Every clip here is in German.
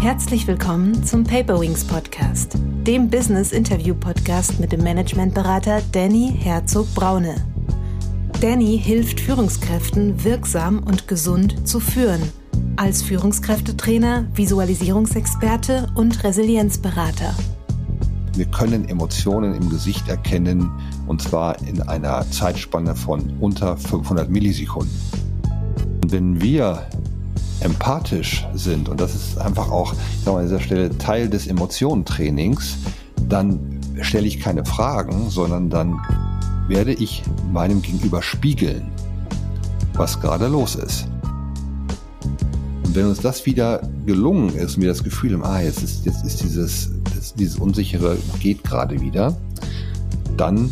Herzlich willkommen zum Paperwings Podcast, dem Business Interview Podcast mit dem Managementberater Danny Herzog Braune. Danny hilft Führungskräften wirksam und gesund zu führen, als Führungskräftetrainer, Visualisierungsexperte und Resilienzberater. Wir können Emotionen im Gesicht erkennen und zwar in einer Zeitspanne von unter 500 Millisekunden. Und wenn wir empathisch sind, und das ist einfach auch ich sag mal, an dieser Stelle Teil des Emotionentrainings, dann stelle ich keine Fragen, sondern dann werde ich meinem Gegenüber spiegeln, was gerade los ist. Und wenn uns das wieder gelungen ist und wir das Gefühl haben, ah, jetzt ist, jetzt ist dieses, das, dieses Unsichere geht gerade wieder, dann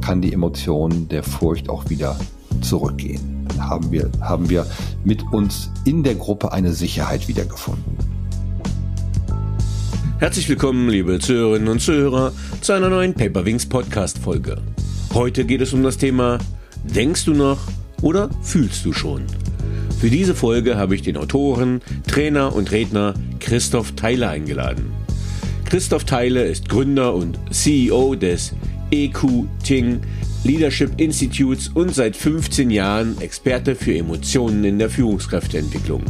kann die Emotion der Furcht auch wieder zurückgehen haben wir, haben wir mit uns in der Gruppe eine Sicherheit wiedergefunden. Herzlich willkommen, liebe Zuhörerinnen und Zuhörer, zu einer neuen Paperwings Podcast Folge. Heute geht es um das Thema Denkst du noch oder fühlst du schon? Für diese Folge habe ich den Autoren, Trainer und Redner Christoph Theile eingeladen. Christoph Theile ist Gründer und CEO des EQ Ting Leadership Institutes und seit 15 Jahren Experte für Emotionen in der Führungskräfteentwicklung.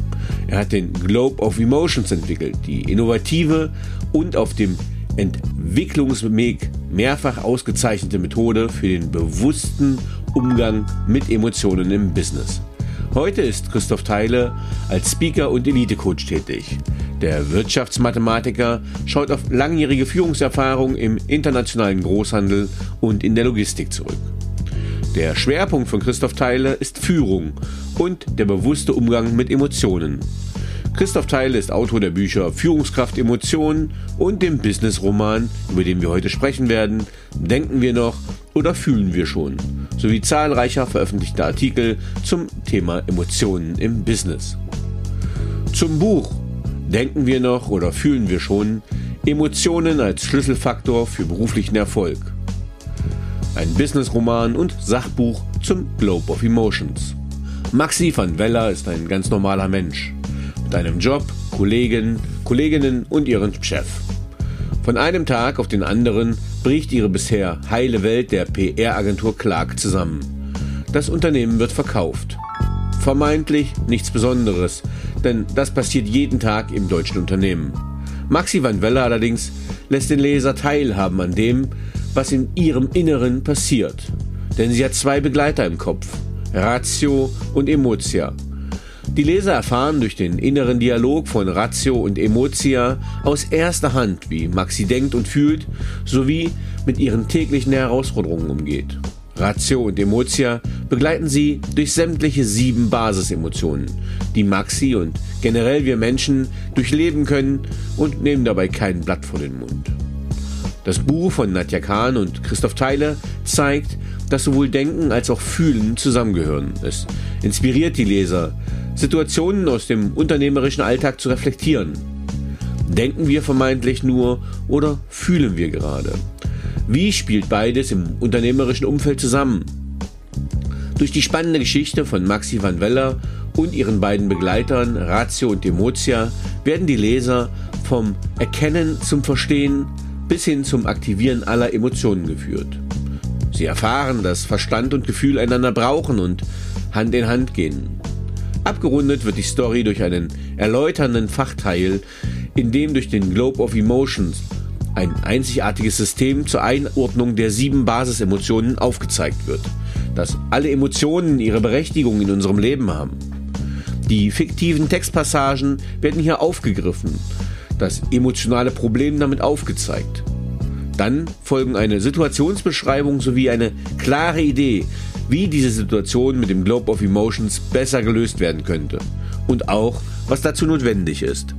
Er hat den Globe of Emotions entwickelt, die innovative und auf dem Entwicklungsweg mehrfach ausgezeichnete Methode für den bewussten Umgang mit Emotionen im Business. Heute ist Christoph Theile als Speaker und Elite-Coach tätig. Der Wirtschaftsmathematiker schaut auf langjährige Führungserfahrung im internationalen Großhandel und in der Logistik zurück. Der Schwerpunkt von Christoph Theile ist Führung und der bewusste Umgang mit Emotionen. Christoph Theile ist Autor der Bücher Führungskraft Emotionen und dem Business-Roman, über den wir heute sprechen werden, Denken wir noch oder fühlen wir schon, sowie zahlreicher veröffentlichter Artikel zum Thema Emotionen im Business. Zum Buch Denken wir noch oder fühlen wir schon Emotionen als Schlüsselfaktor für beruflichen Erfolg. Ein Businessroman und Sachbuch zum Globe of Emotions. Maxi van Weller ist ein ganz normaler Mensch. Mit einem Job, Kollegen, Kolleginnen und ihren Chef. Von einem Tag auf den anderen bricht ihre bisher heile Welt der PR-Agentur Clark zusammen. Das Unternehmen wird verkauft. Vermeintlich nichts Besonderes, denn das passiert jeden Tag im deutschen Unternehmen. Maxi van Weller allerdings lässt den Leser teilhaben an dem, was in ihrem Inneren passiert. Denn sie hat zwei Begleiter im Kopf, Ratio und Emotia. Die Leser erfahren durch den inneren Dialog von Ratio und Emotia aus erster Hand, wie Maxi denkt und fühlt, sowie mit ihren täglichen Herausforderungen umgeht. Ratio und Emotia begleiten sie durch sämtliche sieben Basisemotionen, die Maxi und generell wir Menschen durchleben können und nehmen dabei kein Blatt vor den Mund. Das Buch von Nadja Kahn und Christoph Theile zeigt, dass sowohl Denken als auch Fühlen zusammengehören. Es inspiriert die Leser, Situationen aus dem unternehmerischen Alltag zu reflektieren. Denken wir vermeintlich nur oder fühlen wir gerade? Wie spielt beides im unternehmerischen Umfeld zusammen? Durch die spannende Geschichte von Maxi van Weller und ihren beiden Begleitern Ratio und Demotia werden die Leser vom Erkennen zum Verstehen bis hin zum Aktivieren aller Emotionen geführt. Sie erfahren, dass Verstand und Gefühl einander brauchen und Hand in Hand gehen. Abgerundet wird die Story durch einen erläuternden Fachteil, in dem durch den Globe of Emotions ein einzigartiges System zur Einordnung der sieben Basisemotionen aufgezeigt wird, dass alle Emotionen ihre Berechtigung in unserem Leben haben. Die fiktiven Textpassagen werden hier aufgegriffen, das emotionale Problem damit aufgezeigt. Dann folgen eine Situationsbeschreibung sowie eine klare Idee, wie diese Situation mit dem Globe of Emotions besser gelöst werden könnte und auch, was dazu notwendig ist.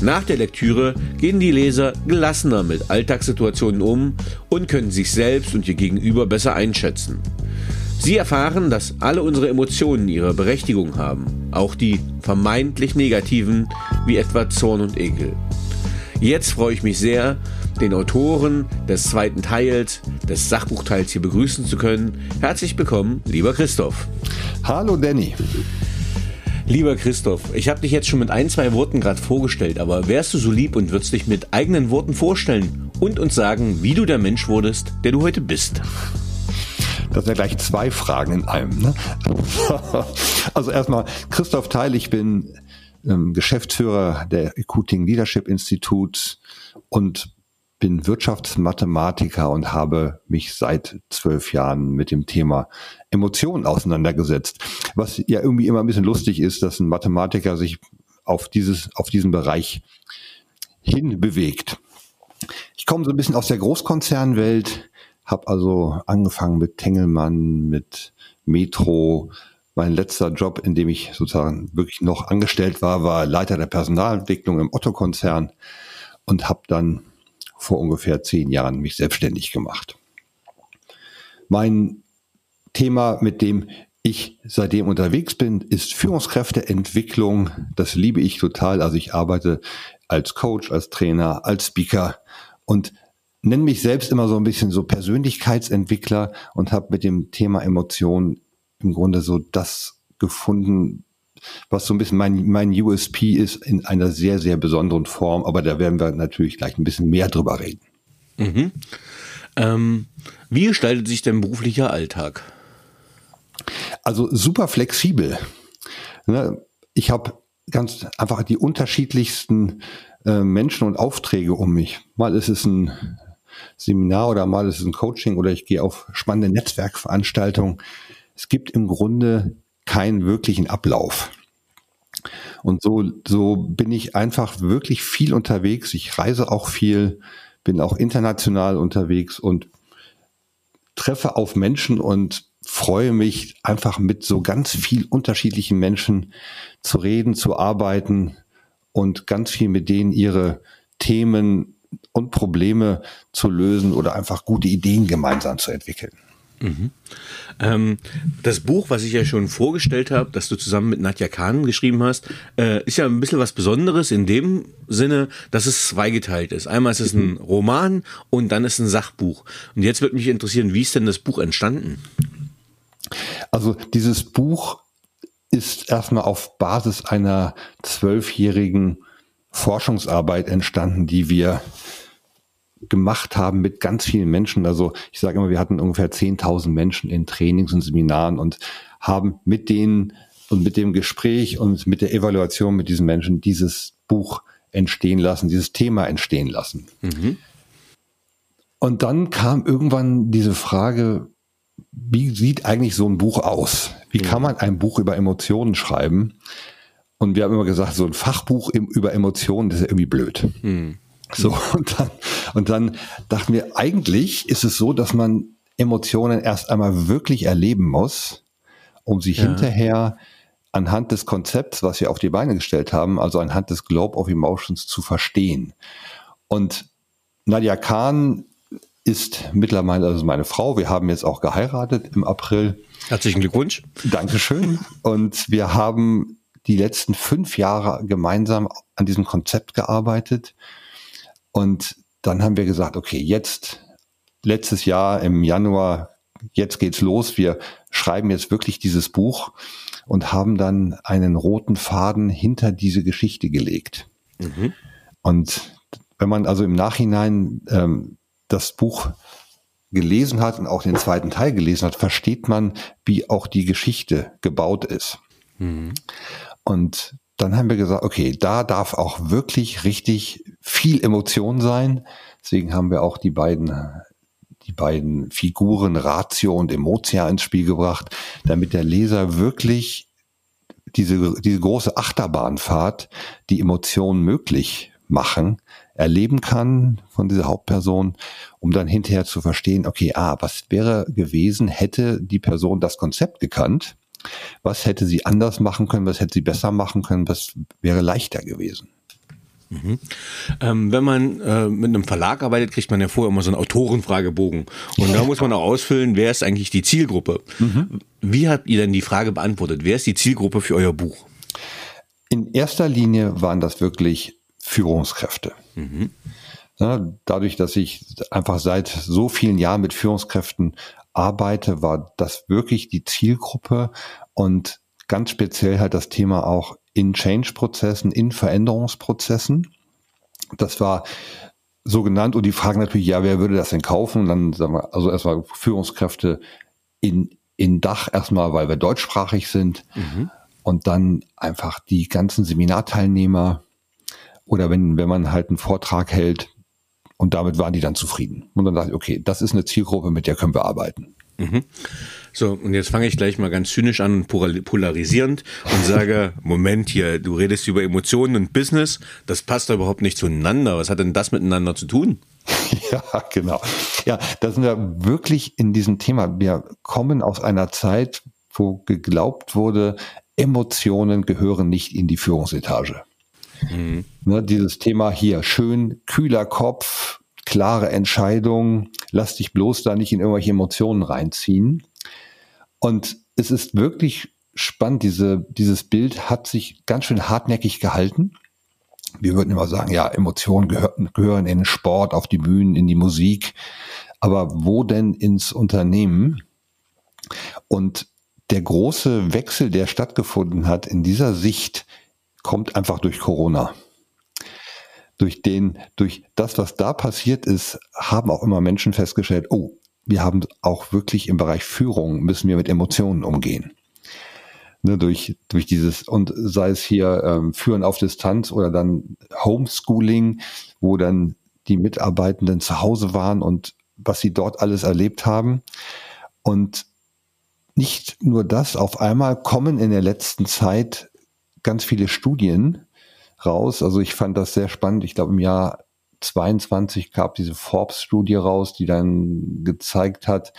Nach der Lektüre gehen die Leser gelassener mit Alltagssituationen um und können sich selbst und ihr Gegenüber besser einschätzen. Sie erfahren, dass alle unsere Emotionen ihre Berechtigung haben, auch die vermeintlich negativen, wie etwa Zorn und Ekel. Jetzt freue ich mich sehr, den Autoren des zweiten Teils, des Sachbuchteils hier begrüßen zu können. Herzlich willkommen, lieber Christoph. Hallo Danny. Lieber Christoph, ich habe dich jetzt schon mit ein, zwei Worten gerade vorgestellt, aber wärst du so lieb und würdest dich mit eigenen Worten vorstellen und uns sagen, wie du der Mensch wurdest, der du heute bist? Das sind ja gleich zwei Fragen in einem. Ne? Also erstmal, Christoph Teil, ich bin ähm, Geschäftsführer der Recruiting Leadership Institut und bin Wirtschaftsmathematiker und habe mich seit zwölf Jahren mit dem Thema Emotionen auseinandergesetzt. Was ja irgendwie immer ein bisschen lustig ist, dass ein Mathematiker sich auf dieses, auf diesen Bereich hin bewegt. Ich komme so ein bisschen aus der Großkonzernwelt, habe also angefangen mit Tengelmann, mit Metro. Mein letzter Job, in dem ich sozusagen wirklich noch angestellt war, war Leiter der Personalentwicklung im Otto-Konzern und habe dann vor ungefähr zehn Jahren mich selbstständig gemacht. Mein Thema, mit dem ich seitdem unterwegs bin, ist Führungskräfteentwicklung. Das liebe ich total. Also ich arbeite als Coach, als Trainer, als Speaker und nenne mich selbst immer so ein bisschen so Persönlichkeitsentwickler und habe mit dem Thema Emotionen im Grunde so das gefunden, was so ein bisschen mein, mein USP ist in einer sehr, sehr besonderen Form. Aber da werden wir natürlich gleich ein bisschen mehr drüber reden. Mhm. Ähm, wie gestaltet sich dein beruflicher Alltag? Also super flexibel. Ne, ich habe ganz einfach die unterschiedlichsten äh, Menschen und Aufträge um mich. Mal ist es ein Seminar oder mal ist es ein Coaching oder ich gehe auf spannende Netzwerkveranstaltungen. Es gibt im Grunde keinen wirklichen Ablauf. Und so, so bin ich einfach wirklich viel unterwegs. Ich reise auch viel, bin auch international unterwegs und treffe auf Menschen und freue mich einfach mit so ganz viel unterschiedlichen Menschen zu reden, zu arbeiten und ganz viel mit denen ihre Themen und Probleme zu lösen oder einfach gute Ideen gemeinsam zu entwickeln. Mhm. Ähm, das Buch, was ich ja schon vorgestellt habe, das du zusammen mit Nadja Kahn geschrieben hast, äh, ist ja ein bisschen was Besonderes in dem Sinne, dass es zweigeteilt ist. Einmal ist es ein Roman und dann ist ein Sachbuch. Und jetzt würde mich interessieren, wie ist denn das Buch entstanden? Also dieses Buch ist erstmal auf Basis einer zwölfjährigen Forschungsarbeit entstanden, die wir gemacht haben mit ganz vielen Menschen. Also ich sage immer, wir hatten ungefähr 10.000 Menschen in Trainings und Seminaren und haben mit denen und mit dem Gespräch und mit der Evaluation mit diesen Menschen dieses Buch entstehen lassen, dieses Thema entstehen lassen. Mhm. Und dann kam irgendwann diese Frage, wie sieht eigentlich so ein Buch aus? Wie mhm. kann man ein Buch über Emotionen schreiben? Und wir haben immer gesagt, so ein Fachbuch über Emotionen, das ist ja irgendwie blöd. Mhm. So, und dann, und dann dachten wir, eigentlich ist es so, dass man Emotionen erst einmal wirklich erleben muss, um sie ja. hinterher anhand des Konzepts, was wir auf die Beine gestellt haben, also anhand des Globe of Emotions zu verstehen. Und Nadia Kahn ist mittlerweile also meine Frau. Wir haben jetzt auch geheiratet im April. Herzlichen Glückwunsch. Dankeschön. Und wir haben die letzten fünf Jahre gemeinsam an diesem Konzept gearbeitet. Und dann haben wir gesagt, okay, jetzt, letztes Jahr im Januar, jetzt geht's los. Wir schreiben jetzt wirklich dieses Buch und haben dann einen roten Faden hinter diese Geschichte gelegt. Mhm. Und wenn man also im Nachhinein ähm, das Buch gelesen hat und auch den zweiten Teil gelesen hat, versteht man, wie auch die Geschichte gebaut ist. Mhm. Und dann haben wir gesagt, okay, da darf auch wirklich richtig viel Emotion sein. Deswegen haben wir auch die beiden, die beiden Figuren Ratio und Emotia ins Spiel gebracht, damit der Leser wirklich diese, diese große Achterbahnfahrt, die Emotionen möglich machen, erleben kann von dieser Hauptperson, um dann hinterher zu verstehen, okay, ah, was wäre gewesen, hätte die Person das Konzept gekannt was hätte sie anders machen können? Was hätte sie besser machen können? Was wäre leichter gewesen? Mhm. Ähm, wenn man äh, mit einem Verlag arbeitet, kriegt man ja vorher immer so einen Autorenfragebogen. Und da muss man auch ausfüllen, wer ist eigentlich die Zielgruppe? Mhm. Wie habt ihr denn die Frage beantwortet? Wer ist die Zielgruppe für euer Buch? In erster Linie waren das wirklich Führungskräfte. Mhm. Ja, dadurch, dass ich einfach seit so vielen Jahren mit Führungskräften arbeite, war das wirklich die Zielgruppe und ganz speziell halt das Thema auch in Change-Prozessen, in Veränderungsprozessen. Das war so genannt und die Frage natürlich, ja, wer würde das denn kaufen? Und dann sagen wir, also erstmal Führungskräfte in, in Dach erstmal, weil wir deutschsprachig sind. Mhm. Und dann einfach die ganzen Seminarteilnehmer oder wenn, wenn man halt einen Vortrag hält und damit waren die dann zufrieden. Und dann dachte ich, okay, das ist eine Zielgruppe, mit der können wir arbeiten. Mhm. So, und jetzt fange ich gleich mal ganz zynisch an, polarisierend und sage, Moment hier, du redest über Emotionen und Business, das passt da überhaupt nicht zueinander. Was hat denn das miteinander zu tun? Ja, genau. Ja, da sind wir wirklich in diesem Thema. Wir kommen aus einer Zeit, wo geglaubt wurde, Emotionen gehören nicht in die Führungsetage. Mhm. Ne, dieses Thema hier, schön kühler Kopf, klare Entscheidung, lass dich bloß da nicht in irgendwelche Emotionen reinziehen. Und es ist wirklich spannend, diese, dieses Bild hat sich ganz schön hartnäckig gehalten. Wir würden immer sagen, ja, Emotionen gehören, gehören in den Sport, auf die Bühnen, in die Musik. Aber wo denn ins Unternehmen? Und der große Wechsel, der stattgefunden hat in dieser Sicht, kommt einfach durch Corona. Durch den, durch das, was da passiert ist, haben auch immer Menschen festgestellt, oh, wir haben auch wirklich im Bereich Führung müssen wir mit Emotionen umgehen. Ne, durch, durch dieses, und sei es hier ähm, Führen auf Distanz oder dann Homeschooling, wo dann die Mitarbeitenden zu Hause waren und was sie dort alles erlebt haben. Und nicht nur das, auf einmal kommen in der letzten Zeit ganz viele Studien raus. Also ich fand das sehr spannend. Ich glaube, im Jahr 22 gab diese Forbes-Studie raus, die dann gezeigt hat,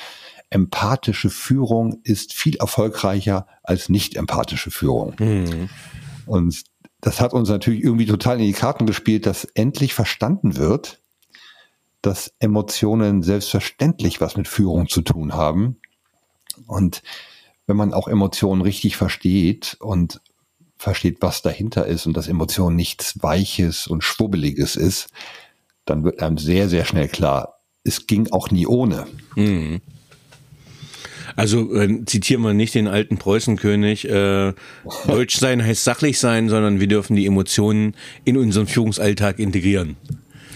empathische Führung ist viel erfolgreicher als nicht empathische Führung. Mhm. Und das hat uns natürlich irgendwie total in die Karten gespielt, dass endlich verstanden wird, dass Emotionen selbstverständlich was mit Führung zu tun haben. Und wenn man auch Emotionen richtig versteht und versteht, was dahinter ist und dass Emotion nichts Weiches und Schwubbeliges ist, dann wird einem sehr, sehr schnell klar, es ging auch nie ohne. Mhm. Also äh, zitieren wir nicht den alten Preußenkönig, äh, Deutsch sein heißt sachlich sein, sondern wir dürfen die Emotionen in unseren Führungsalltag integrieren.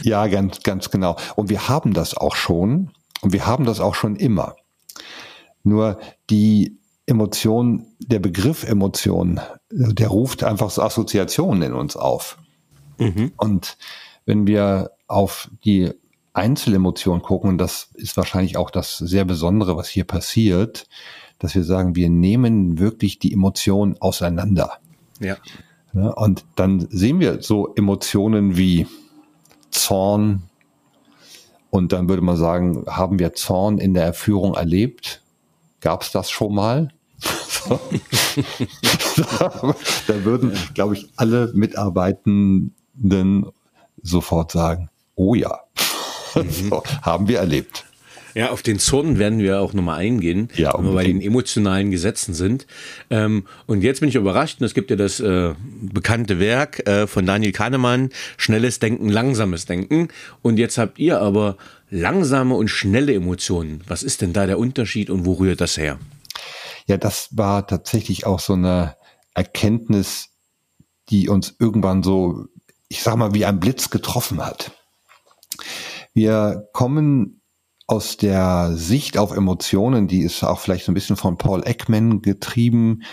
Ja, ganz, ganz genau. Und wir haben das auch schon und wir haben das auch schon immer. Nur die Emotion, der Begriff Emotion, der ruft einfach so Assoziationen in uns auf. Mhm. Und wenn wir auf die Einzelemotionen gucken, und das ist wahrscheinlich auch das sehr Besondere, was hier passiert, dass wir sagen, wir nehmen wirklich die Emotionen auseinander. Ja. ja und dann sehen wir so Emotionen wie Zorn, und dann würde man sagen, haben wir Zorn in der Erführung erlebt? Gab es das schon mal? Da würden, glaube ich, alle Mitarbeitenden sofort sagen, oh ja, mhm. so, haben wir erlebt. Ja, auf den Zorn werden wir auch nochmal eingehen, ja, wenn wir bei den emotionalen Gesetzen sind. Ähm, und jetzt bin ich überrascht, und es gibt ja das äh, bekannte Werk äh, von Daniel Kahnemann, Schnelles Denken, Langsames Denken. Und jetzt habt ihr aber langsame und schnelle Emotionen. Was ist denn da der Unterschied und wo rührt das her? Ja, das war tatsächlich auch so eine Erkenntnis, die uns irgendwann so, ich sag mal, wie ein Blitz getroffen hat. Wir kommen aus der Sicht auf Emotionen, die ist auch vielleicht so ein bisschen von Paul Ekman getrieben,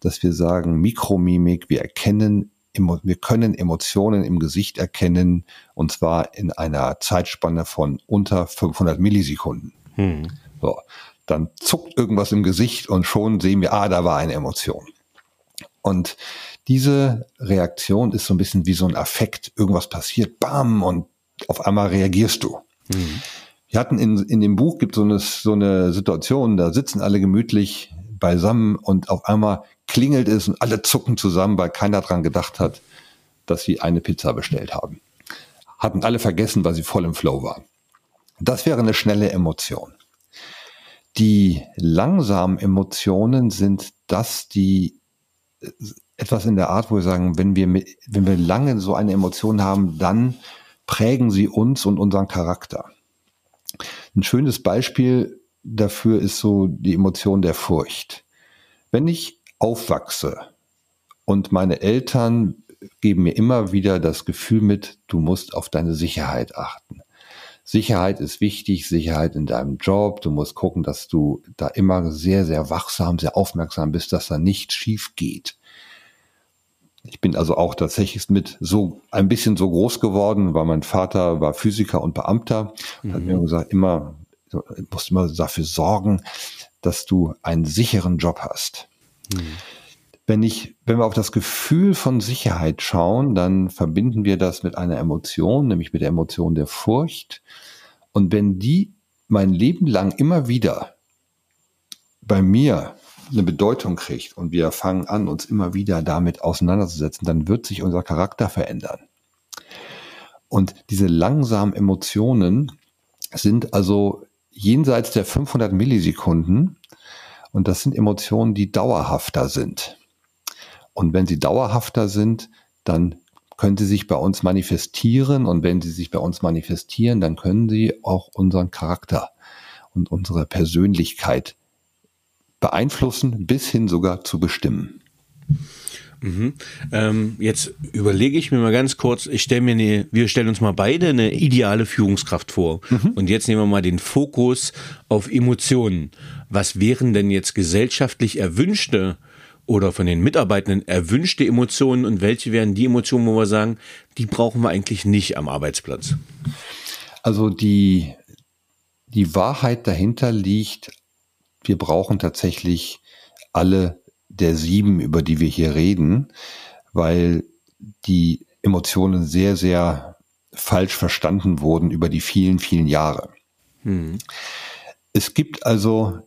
dass wir sagen, Mikromimik, wir erkennen, wir können Emotionen im Gesicht erkennen, und zwar in einer Zeitspanne von unter 500 Millisekunden. Hm. So dann zuckt irgendwas im Gesicht und schon sehen wir, ah, da war eine Emotion. Und diese Reaktion ist so ein bisschen wie so ein Affekt. Irgendwas passiert, bam, und auf einmal reagierst du. Mhm. Wir hatten in, in dem Buch gibt so eine, so eine Situation, da sitzen alle gemütlich beisammen und auf einmal klingelt es und alle zucken zusammen, weil keiner dran gedacht hat, dass sie eine Pizza bestellt haben. Hatten alle vergessen, weil sie voll im Flow waren. Das wäre eine schnelle Emotion. Die langsamen Emotionen sind das, die äh, etwas in der Art, wo wir sagen, wenn wir, wenn wir lange so eine Emotion haben, dann prägen sie uns und unseren Charakter. Ein schönes Beispiel dafür ist so die Emotion der Furcht. Wenn ich aufwachse und meine Eltern geben mir immer wieder das Gefühl mit, du musst auf deine Sicherheit achten. Sicherheit ist wichtig, Sicherheit in deinem Job. Du musst gucken, dass du da immer sehr, sehr wachsam, sehr aufmerksam bist, dass da nichts schief geht. Ich bin also auch tatsächlich mit so ein bisschen so groß geworden, weil mein Vater war Physiker und Beamter, mhm. hat mir gesagt, immer, musst immer dafür sorgen, dass du einen sicheren Job hast. Mhm. Wenn ich, wenn wir auf das Gefühl von Sicherheit schauen, dann verbinden wir das mit einer Emotion, nämlich mit der Emotion der Furcht. Und wenn die mein Leben lang immer wieder bei mir eine Bedeutung kriegt und wir fangen an, uns immer wieder damit auseinanderzusetzen, dann wird sich unser Charakter verändern. Und diese langsamen Emotionen sind also jenseits der 500 Millisekunden und das sind Emotionen, die dauerhafter sind. Und wenn sie dauerhafter sind, dann können sie sich bei uns manifestieren. Und wenn sie sich bei uns manifestieren, dann können sie auch unseren Charakter und unsere Persönlichkeit beeinflussen, bis hin sogar zu bestimmen. Mhm. Ähm, jetzt überlege ich mir mal ganz kurz, ich stelle mir eine, wir stellen uns mal beide eine ideale Führungskraft vor. Mhm. Und jetzt nehmen wir mal den Fokus auf Emotionen. Was wären denn jetzt gesellschaftlich erwünschte oder von den Mitarbeitenden erwünschte Emotionen und welche wären die Emotionen, wo wir sagen, die brauchen wir eigentlich nicht am Arbeitsplatz? Also die, die Wahrheit dahinter liegt, wir brauchen tatsächlich alle der sieben, über die wir hier reden, weil die Emotionen sehr, sehr falsch verstanden wurden über die vielen, vielen Jahre. Hm. Es gibt also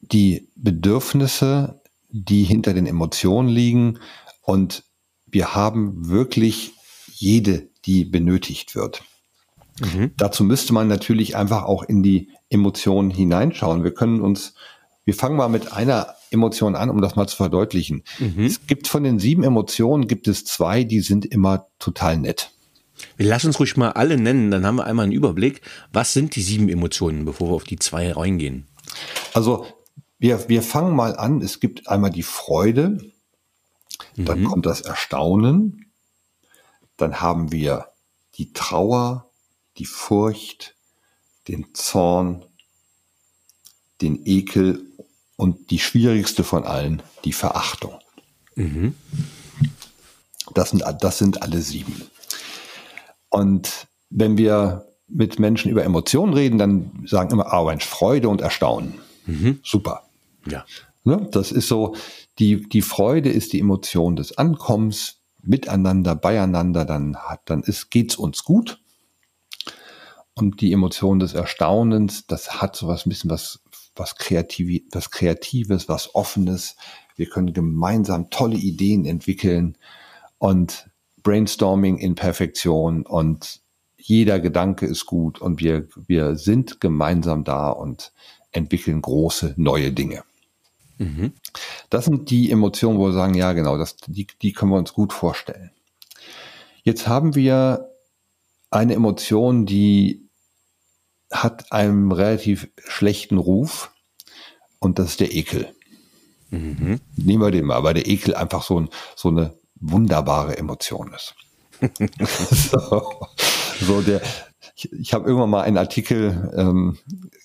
die Bedürfnisse die hinter den Emotionen liegen. Und wir haben wirklich jede, die benötigt wird. Mhm. Dazu müsste man natürlich einfach auch in die Emotionen hineinschauen. Wir können uns, wir fangen mal mit einer Emotion an, um das mal zu verdeutlichen. Mhm. Es gibt von den sieben Emotionen, gibt es zwei, die sind immer total nett. Wir lassen uns ruhig mal alle nennen, dann haben wir einmal einen Überblick. Was sind die sieben Emotionen, bevor wir auf die zwei reingehen? Also wir, wir fangen mal an. Es gibt einmal die Freude, dann mhm. kommt das Erstaunen, dann haben wir die Trauer, die Furcht, den Zorn, den Ekel und die schwierigste von allen, die Verachtung. Mhm. Das, sind, das sind alle sieben. Und wenn wir mit Menschen über Emotionen reden, dann sagen immer, ah, Mensch, Freude und Erstaunen. Mhm. Super. Ja. Ne? Das ist so, die, die Freude ist die Emotion des Ankommens, miteinander, beieinander, dann hat, dann ist, geht's uns gut. Und die Emotion des Erstaunens, das hat so was ein bisschen was, was, Kreativ, was Kreatives, was Offenes. Wir können gemeinsam tolle Ideen entwickeln und Brainstorming in Perfektion und jeder Gedanke ist gut und wir, wir sind gemeinsam da und entwickeln große neue Dinge. Mhm. Das sind die Emotionen, wo wir sagen, ja genau, das, die, die können wir uns gut vorstellen. Jetzt haben wir eine Emotion, die hat einen relativ schlechten Ruf und das ist der Ekel. Mhm. Nehmen wir den mal, weil der Ekel einfach so, ein, so eine wunderbare Emotion ist. so, so, der, ich, ich habe irgendwann mal einen Artikel ähm,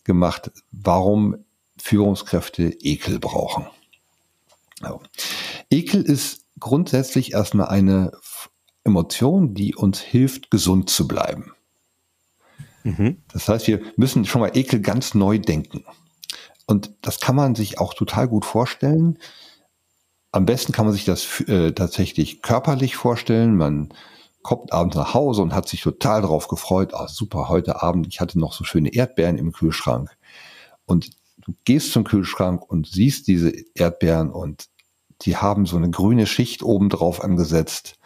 gemacht, warum Führungskräfte Ekel brauchen. Also, Ekel ist grundsätzlich erstmal eine Emotion, die uns hilft, gesund zu bleiben. Mhm. Das heißt, wir müssen schon mal Ekel ganz neu denken. Und das kann man sich auch total gut vorstellen. Am besten kann man sich das äh, tatsächlich körperlich vorstellen. Man kommt abends nach Hause und hat sich total darauf gefreut. Ah, super, heute Abend, ich hatte noch so schöne Erdbeeren im Kühlschrank. Und Du gehst zum Kühlschrank und siehst diese Erdbeeren und die haben so eine grüne Schicht oben drauf angesetzt.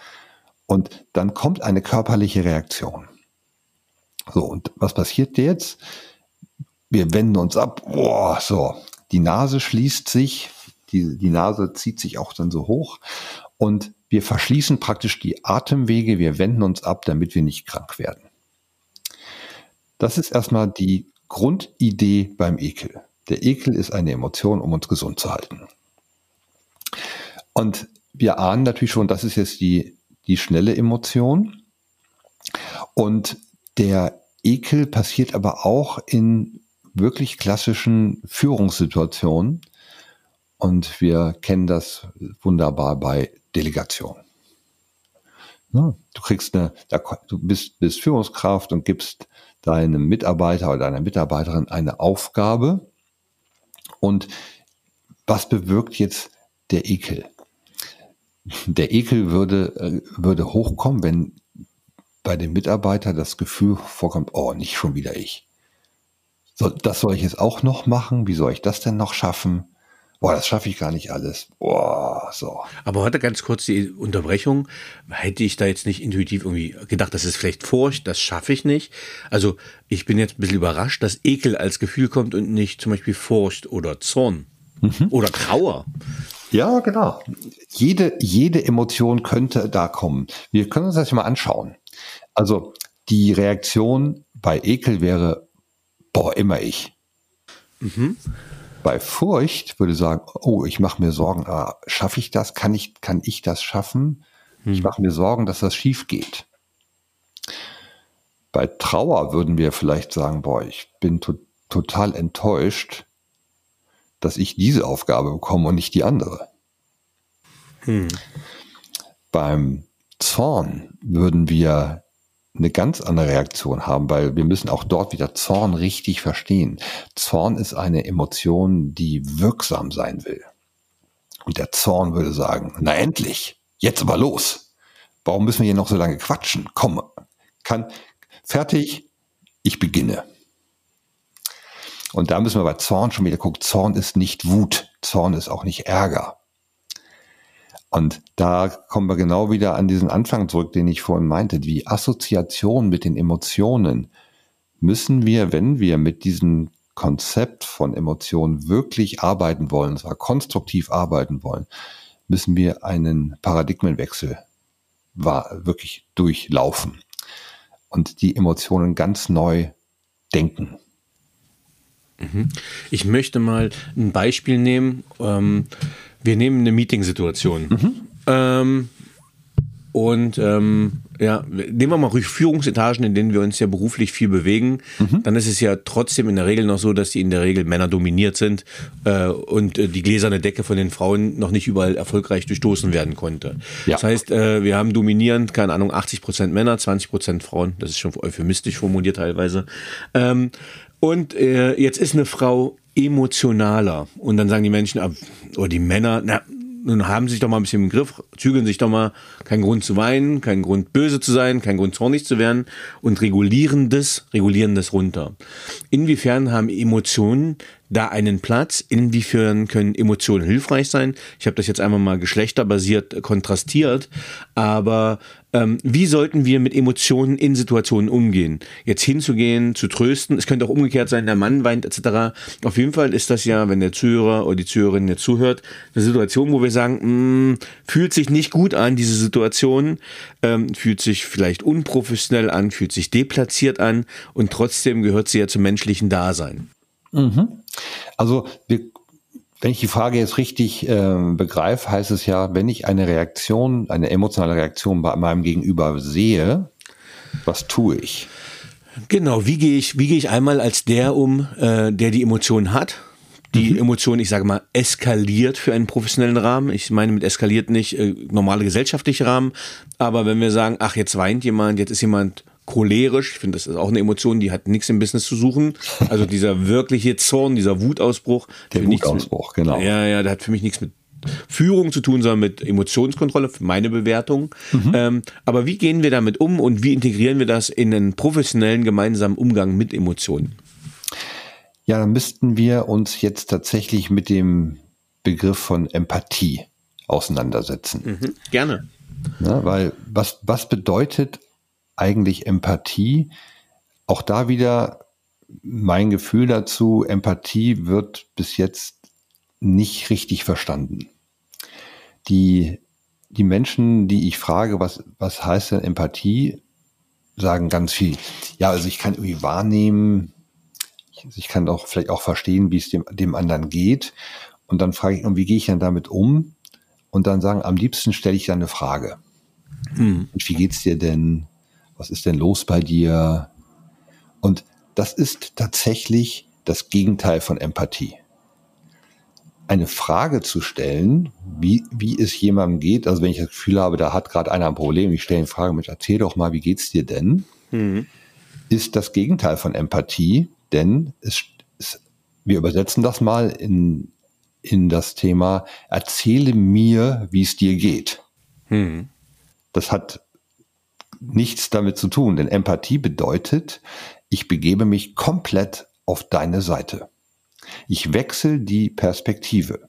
Und dann kommt eine körperliche Reaktion. So, und was passiert jetzt? Wir wenden uns ab. Boah, so, die Nase schließt sich, die, die Nase zieht sich auch dann so hoch und wir verschließen praktisch die Atemwege, wir wenden uns ab, damit wir nicht krank werden. Das ist erstmal die Grundidee beim Ekel. Der Ekel ist eine Emotion, um uns gesund zu halten. Und wir ahnen natürlich schon, das ist jetzt die, die schnelle Emotion. Und der Ekel passiert aber auch in wirklich klassischen Führungssituationen. Und wir kennen das wunderbar bei Delegation. Du kriegst eine, du bist, bist Führungskraft und gibst deinem Mitarbeiter oder deiner Mitarbeiterin eine Aufgabe. Und was bewirkt jetzt der Ekel? Der Ekel würde, äh, würde hochkommen, wenn bei dem Mitarbeiter das Gefühl vorkommt, oh, nicht schon wieder ich. So, das soll ich jetzt auch noch machen? Wie soll ich das denn noch schaffen? Boah, das schaffe ich gar nicht alles. Boah, so. Aber heute ganz kurz die Unterbrechung. Hätte ich da jetzt nicht intuitiv irgendwie gedacht, das ist vielleicht Furcht, das schaffe ich nicht. Also ich bin jetzt ein bisschen überrascht, dass Ekel als Gefühl kommt und nicht zum Beispiel Furcht oder Zorn mhm. oder Trauer. Ja, genau. Jede, jede Emotion könnte da kommen. Wir können uns das mal anschauen. Also die Reaktion bei Ekel wäre, boah, immer ich. Mhm. Bei Furcht würde sagen, oh, ich mache mir Sorgen, ah, schaffe ich das? Kann ich, kann ich das schaffen? Hm. Ich mache mir Sorgen, dass das schief geht. Bei Trauer würden wir vielleicht sagen, boah, ich bin to total enttäuscht, dass ich diese Aufgabe bekomme und nicht die andere. Hm. Beim Zorn würden wir eine ganz andere Reaktion haben, weil wir müssen auch dort wieder Zorn richtig verstehen. Zorn ist eine Emotion, die wirksam sein will. Und der Zorn würde sagen, na endlich, jetzt aber los. Warum müssen wir hier noch so lange quatschen? Komm, kann, fertig, ich beginne. Und da müssen wir bei Zorn schon wieder gucken. Zorn ist nicht Wut. Zorn ist auch nicht Ärger. Und da kommen wir genau wieder an diesen Anfang zurück, den ich vorhin meinte. Die Assoziation mit den Emotionen müssen wir, wenn wir mit diesem Konzept von Emotionen wirklich arbeiten wollen, zwar konstruktiv arbeiten wollen, müssen wir einen Paradigmenwechsel wirklich durchlaufen und die Emotionen ganz neu denken. Mhm. Ich möchte mal ein Beispiel nehmen. Ähm, wir nehmen eine Meeting-Situation. Mhm. Ähm, und ähm, ja, nehmen wir mal ruhig Führungsetagen, in denen wir uns ja beruflich viel bewegen. Mhm. Dann ist es ja trotzdem in der Regel noch so, dass die in der Regel Männer dominiert sind äh, und äh, die gläserne Decke von den Frauen noch nicht überall erfolgreich durchstoßen werden konnte. Ja. Das heißt, äh, wir haben dominierend, keine Ahnung, 80 Prozent Männer, 20 Prozent Frauen. Das ist schon euphemistisch formuliert teilweise. Ähm, und äh, jetzt ist eine Frau emotionaler. Und dann sagen die Menschen, ah, oder die Männer, na, nun haben sich doch mal ein bisschen im Griff, zügeln sich doch mal, kein Grund zu weinen, kein Grund böse zu sein, kein Grund zornig zu werden und regulieren das, regulieren das runter. Inwiefern haben Emotionen da einen Platz? Inwiefern können Emotionen hilfreich sein? Ich habe das jetzt einmal mal geschlechterbasiert kontrastiert, aber ähm, wie sollten wir mit Emotionen in Situationen umgehen? Jetzt hinzugehen, zu trösten, es könnte auch umgekehrt sein, der Mann weint etc. Auf jeden Fall ist das ja, wenn der Zuhörer oder die Zuhörerin jetzt zuhört, eine Situation, wo wir sagen, mh, mm, fühlt sich nicht gut an, diese Situation, ähm, fühlt sich vielleicht unprofessionell an, fühlt sich deplatziert an und trotzdem gehört sie ja zum menschlichen Dasein. Mhm. Also wir, wenn ich die Frage jetzt richtig äh, begreife, heißt es ja, wenn ich eine Reaktion, eine emotionale Reaktion bei meinem Gegenüber sehe, was tue ich? Genau, wie gehe ich, wie gehe ich einmal als der um, äh, der die Emotion hat? Die mhm. Emotion, ich sage mal, eskaliert für einen professionellen Rahmen. Ich meine mit eskaliert nicht äh, normale gesellschaftliche Rahmen, aber wenn wir sagen, ach, jetzt weint jemand, jetzt ist jemand cholerisch. Ich finde, das ist auch eine Emotion, die hat nichts im Business zu suchen. Also dieser wirkliche Zorn, dieser Wutausbruch. Der Wutausbruch, mit, genau. Ja, ja, der hat für mich nichts mit Führung zu tun, sondern mit Emotionskontrolle, meine Bewertung. Mhm. Ähm, aber wie gehen wir damit um und wie integrieren wir das in einen professionellen gemeinsamen Umgang mit Emotionen? Ja, dann müssten wir uns jetzt tatsächlich mit dem Begriff von Empathie auseinandersetzen. Mhm, gerne. Ja, weil was, was bedeutet eigentlich Empathie? Auch da wieder mein Gefühl dazu, Empathie wird bis jetzt nicht richtig verstanden. Die, die Menschen, die ich frage, was, was heißt denn Empathie, sagen ganz viel. Ja, also ich kann irgendwie wahrnehmen, ich kann auch vielleicht auch verstehen, wie es dem, dem anderen geht. Und dann frage ich, wie gehe ich denn damit um? und dann sagen, am liebsten stelle ich dir eine Frage. Mhm. Und wie geht's dir denn? Was ist denn los bei dir? Und das ist tatsächlich das Gegenteil von Empathie. Eine Frage zu stellen, wie, wie es jemandem geht, also wenn ich das Gefühl habe, da hat gerade einer ein Problem, ich stelle eine Frage mit, erzähl doch mal, wie geht's dir denn? Mhm. Ist das Gegenteil von Empathie, denn es, es, wir übersetzen das mal in, in das Thema, erzähle mir, wie es dir geht. Mhm. Das hat nichts damit zu tun, denn Empathie bedeutet, ich begebe mich komplett auf deine Seite. Ich wechsle die Perspektive.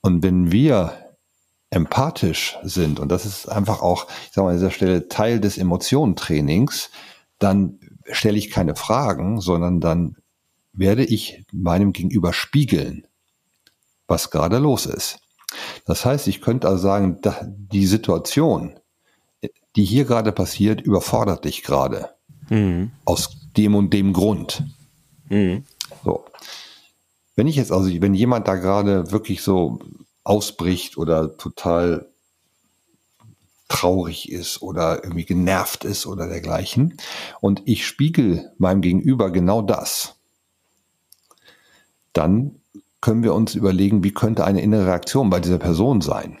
Und wenn wir empathisch sind, und das ist einfach auch, ich sage mal an dieser Stelle, Teil des Emotionentrainings, dann stelle ich keine Fragen, sondern dann werde ich meinem Gegenüber spiegeln, was gerade los ist. Das heißt, ich könnte also sagen, die Situation, die hier gerade passiert, überfordert dich gerade. Mhm. Aus dem und dem Grund. Mhm. So. Wenn ich jetzt also, wenn jemand da gerade wirklich so ausbricht oder total traurig ist oder irgendwie genervt ist oder dergleichen und ich spiegel meinem Gegenüber genau das, dann können wir uns überlegen, wie könnte eine innere Reaktion bei dieser Person sein.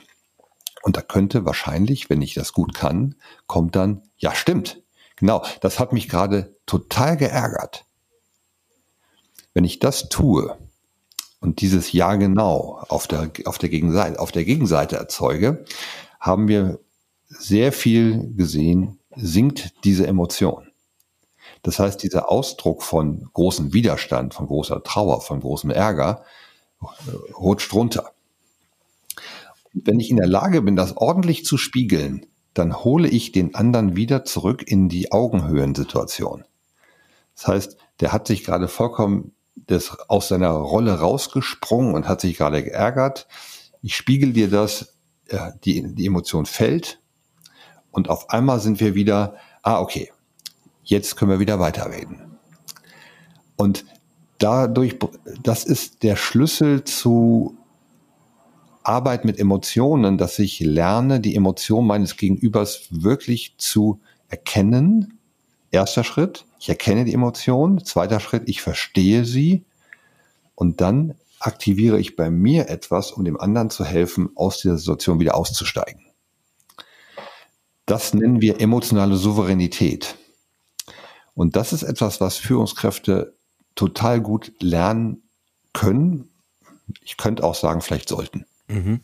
Und da könnte wahrscheinlich, wenn ich das gut kann, kommt dann, ja stimmt, genau, das hat mich gerade total geärgert. Wenn ich das tue und dieses Ja genau auf der, auf der, Gegenseite, auf der Gegenseite erzeuge, haben wir sehr viel gesehen, sinkt diese Emotion. Das heißt, dieser Ausdruck von großem Widerstand, von großer Trauer, von großem Ärger äh, rutscht runter wenn ich in der Lage bin, das ordentlich zu spiegeln, dann hole ich den anderen wieder zurück in die Augenhöhensituation. Das heißt, der hat sich gerade vollkommen das aus seiner Rolle rausgesprungen und hat sich gerade geärgert. Ich spiegel dir das, die, die Emotion fällt und auf einmal sind wir wieder, ah, okay, jetzt können wir wieder weiterreden. Und dadurch, das ist der Schlüssel zu Arbeit mit Emotionen, dass ich lerne, die Emotion meines Gegenübers wirklich zu erkennen. Erster Schritt, ich erkenne die Emotion. Zweiter Schritt, ich verstehe sie. Und dann aktiviere ich bei mir etwas, um dem anderen zu helfen, aus dieser Situation wieder auszusteigen. Das nennen wir emotionale Souveränität. Und das ist etwas, was Führungskräfte total gut lernen können. Ich könnte auch sagen, vielleicht sollten. Mhm.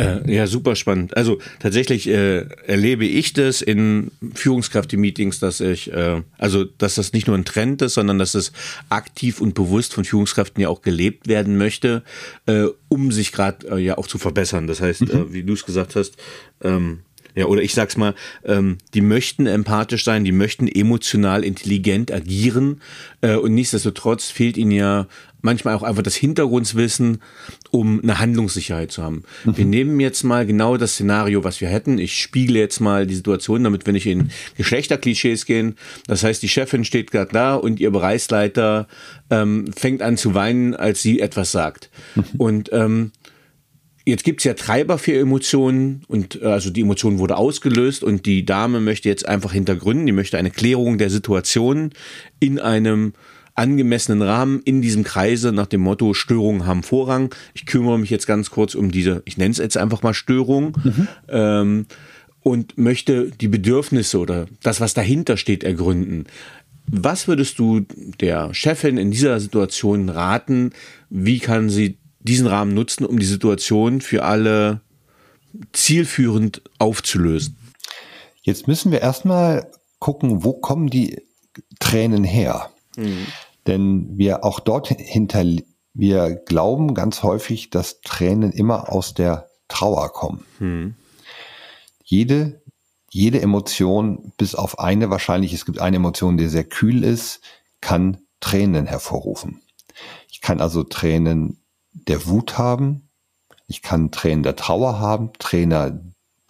Äh, ja, super spannend. Also tatsächlich äh, erlebe ich das in Führungskräfte-Meetings, dass ich, äh, also dass das nicht nur ein Trend ist, sondern dass es aktiv und bewusst von Führungskräften ja auch gelebt werden möchte, äh, um sich gerade äh, ja auch zu verbessern. Das heißt, mhm. äh, wie du es gesagt hast, ähm, ja, oder ich sag's mal, ähm, die möchten empathisch sein, die möchten emotional intelligent agieren äh, und nichtsdestotrotz fehlt ihnen ja manchmal auch einfach das Hintergrundwissen, um eine Handlungssicherheit zu haben. Mhm. Wir nehmen jetzt mal genau das Szenario, was wir hätten. Ich spiegle jetzt mal die Situation, damit wenn ich in Geschlechterklischees gehen. Das heißt, die Chefin steht gerade da und ihr Bereichsleiter ähm, fängt an zu weinen, als sie etwas sagt. Mhm. Und ähm, Jetzt gibt's ja Treiber für Emotionen und äh, also die Emotion wurde ausgelöst und die Dame möchte jetzt einfach hintergründen, die möchte eine Klärung der Situation in einem angemessenen Rahmen in diesem Kreise nach dem Motto Störungen haben Vorrang. Ich kümmere mich jetzt ganz kurz um diese, ich nenne es jetzt einfach mal Störung. Mhm. Ähm, und möchte die Bedürfnisse oder das, was dahinter steht, ergründen. Was würdest du der Chefin in dieser Situation raten? Wie kann sie diesen Rahmen nutzen, um die Situation für alle zielführend aufzulösen? Jetzt müssen wir erstmal gucken, wo kommen die Tränen her? Mhm. Denn wir auch dort hinter, wir glauben ganz häufig, dass Tränen immer aus der Trauer kommen. Mhm. Jede, jede Emotion, bis auf eine wahrscheinlich, es gibt eine Emotion, die sehr kühl ist, kann Tränen hervorrufen. Ich kann also Tränen der Wut haben, ich kann Tränen der Trauer haben, Trainer,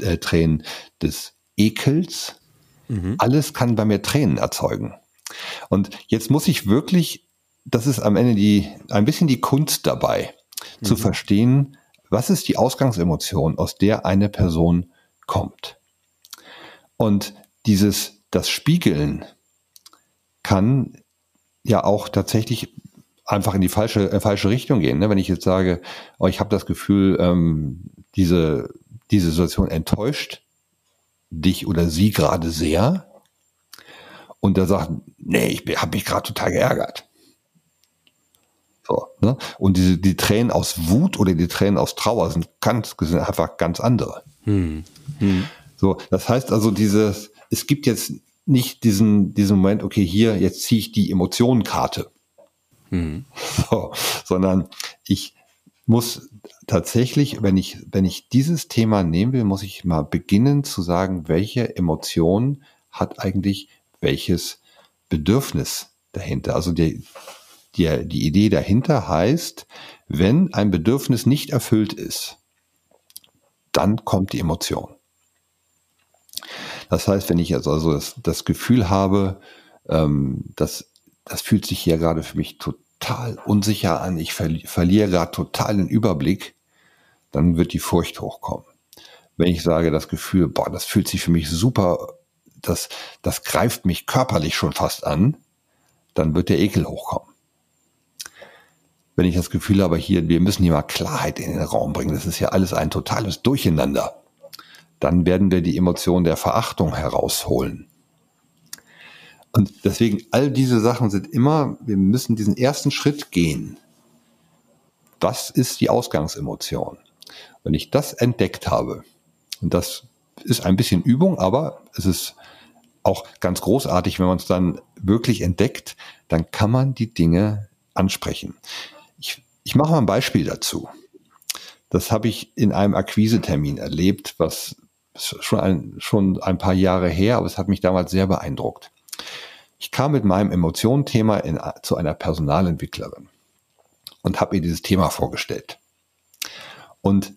äh, Tränen des Ekels. Mhm. Alles kann bei mir Tränen erzeugen. Und jetzt muss ich wirklich, das ist am Ende die, ein bisschen die Kunst dabei, mhm. zu verstehen, was ist die Ausgangsemotion, aus der eine Person kommt? Und dieses, das Spiegeln kann ja auch tatsächlich einfach in die falsche, äh, falsche Richtung gehen. Ne? Wenn ich jetzt sage, oh, ich habe das Gefühl, ähm, diese, diese Situation enttäuscht dich oder sie gerade sehr und der sagt, nee, ich habe mich gerade total geärgert. So, ne? Und diese, die Tränen aus Wut oder die Tränen aus Trauer sind ganz, sind einfach ganz andere. Hm. Hm. So, das heißt also, dieses, es gibt jetzt nicht diesen, diesen Moment, okay, hier, jetzt ziehe ich die Emotionenkarte. Hm. So, sondern ich muss tatsächlich, wenn ich, wenn ich dieses Thema nehmen will, muss ich mal beginnen zu sagen, welche Emotion hat eigentlich welches Bedürfnis dahinter. Also die, die, die Idee dahinter heißt, wenn ein Bedürfnis nicht erfüllt ist, dann kommt die Emotion. Das heißt, wenn ich also, also das, das Gefühl habe, ähm, das, das fühlt sich hier gerade für mich total unsicher an, ich verli verliere gerade total den Überblick, dann wird die Furcht hochkommen. Wenn ich sage, das Gefühl, boah, das fühlt sich für mich super, das, das greift mich körperlich schon fast an, dann wird der Ekel hochkommen wenn ich das Gefühl habe, hier, wir müssen hier mal Klarheit in den Raum bringen, das ist ja alles ein totales Durcheinander, dann werden wir die Emotion der Verachtung herausholen. Und deswegen, all diese Sachen sind immer, wir müssen diesen ersten Schritt gehen. Was ist die Ausgangsemotion? Wenn ich das entdeckt habe, und das ist ein bisschen Übung, aber es ist auch ganz großartig, wenn man es dann wirklich entdeckt, dann kann man die Dinge ansprechen. Ich, ich mache mal ein Beispiel dazu. Das habe ich in einem Akquisetermin erlebt, was schon ein, schon ein paar Jahre her, aber es hat mich damals sehr beeindruckt. Ich kam mit meinem Emotionenthema in, zu einer Personalentwicklerin und habe ihr dieses Thema vorgestellt. Und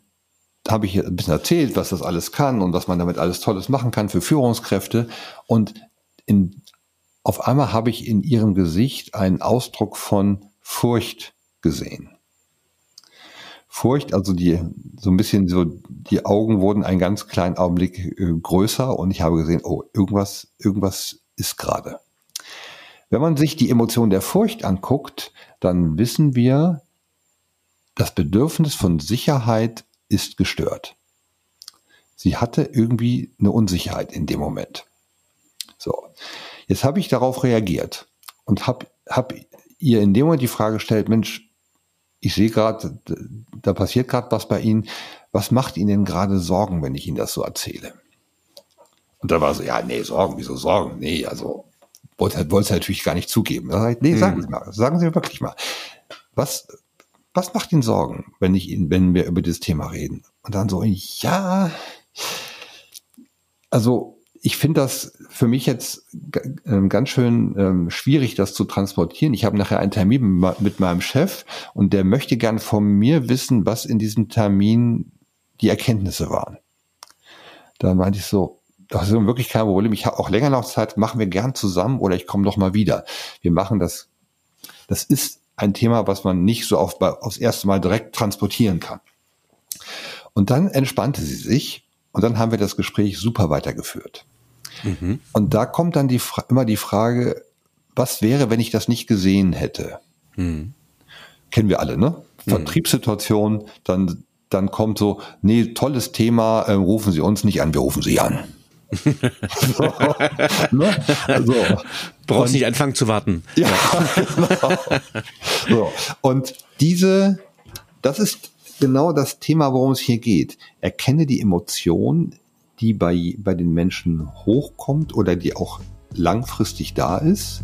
habe ich ein bisschen erzählt, was das alles kann und was man damit alles Tolles machen kann für Führungskräfte. Und in, auf einmal habe ich in ihrem Gesicht einen Ausdruck von Furcht gesehen. Furcht, also die, so ein bisschen so, die Augen wurden einen ganz kleinen Augenblick äh, größer und ich habe gesehen, oh, irgendwas, irgendwas ist gerade. Wenn man sich die Emotion der Furcht anguckt, dann wissen wir, das Bedürfnis von Sicherheit ist gestört. Sie hatte irgendwie eine Unsicherheit in dem Moment. So, jetzt habe ich darauf reagiert und habe hab ihr in dem Moment die Frage gestellt, Mensch, ich sehe gerade, da passiert gerade was bei Ihnen. Was macht Ihnen denn gerade Sorgen, wenn ich Ihnen das so erzähle? Und da war so, ja, nee, Sorgen, wieso Sorgen? Nee, also wollte, wollte es natürlich gar nicht zugeben. Da ich, nee, sagen hm. Sie mal, sagen Sie mir wirklich mal. Was, was macht Ihnen Sorgen, wenn ich wenn wir über dieses Thema reden? Und dann so, ja, also ich finde das für mich jetzt ähm, ganz schön ähm, schwierig, das zu transportieren. Ich habe nachher einen Termin mit meinem Chef und der möchte gern von mir wissen, was in diesem Termin die Erkenntnisse waren. Da meinte ich so, das ist wirklich kein Problem. Ich habe auch länger noch Zeit, machen wir gern zusammen oder ich komme noch mal wieder. Wir machen das. Das ist ein Thema, was man nicht so auf, aufs erste Mal direkt transportieren kann. Und dann entspannte sie sich und dann haben wir das Gespräch super weitergeführt. Mhm. Und da kommt dann die, immer die Frage, was wäre, wenn ich das nicht gesehen hätte? Mhm. Kennen wir alle, ne? Mhm. Vertriebssituation, dann, dann kommt so, nee, tolles Thema, äh, rufen Sie uns nicht an, wir rufen Sie an. So, ne? also, Brauchst nicht anfangen zu warten. Ja, genau. so. Und diese, das ist genau das Thema, worum es hier geht. Erkenne die Emotion die bei, bei den Menschen hochkommt oder die auch langfristig da ist.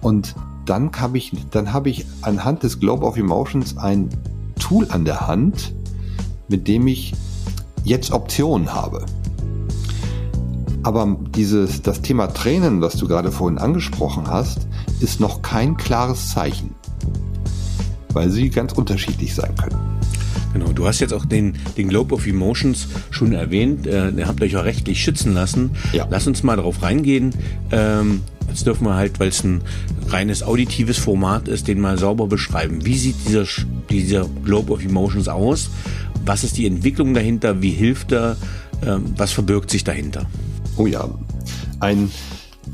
Und dann habe ich, dann habe ich anhand des Globe of Emotions ein Tool an der Hand, mit dem ich jetzt Optionen habe. Aber dieses, das Thema Tränen, was du gerade vorhin angesprochen hast, ist noch kein klares Zeichen, weil sie ganz unterschiedlich sein können. Genau, du hast jetzt auch den, den Globe of Emotions schon erwähnt. Äh, ihr habt euch auch rechtlich schützen lassen. Ja. Lass uns mal darauf reingehen. Ähm, jetzt dürfen wir halt, weil es ein reines auditives Format ist, den mal sauber beschreiben. Wie sieht dieser dieser Globe of Emotions aus? Was ist die Entwicklung dahinter? Wie hilft er? Ähm, was verbirgt sich dahinter? Oh ja, ein,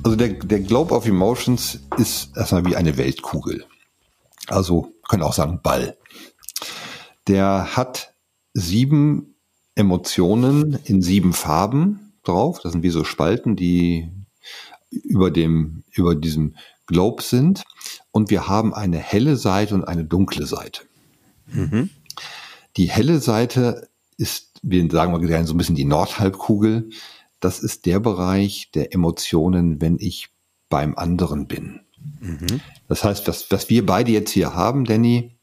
also der, der Globe of Emotions ist erstmal wie eine Weltkugel. Also können auch sagen Ball. Der hat sieben Emotionen in sieben Farben drauf. Das sind wie so Spalten, die über dem, über diesem Globe sind. Und wir haben eine helle Seite und eine dunkle Seite. Mhm. Die helle Seite ist, wir sagen mal gerne so ein bisschen die Nordhalbkugel. Das ist der Bereich der Emotionen, wenn ich beim anderen bin. Mhm. Das heißt, was, was wir beide jetzt hier haben, Danny,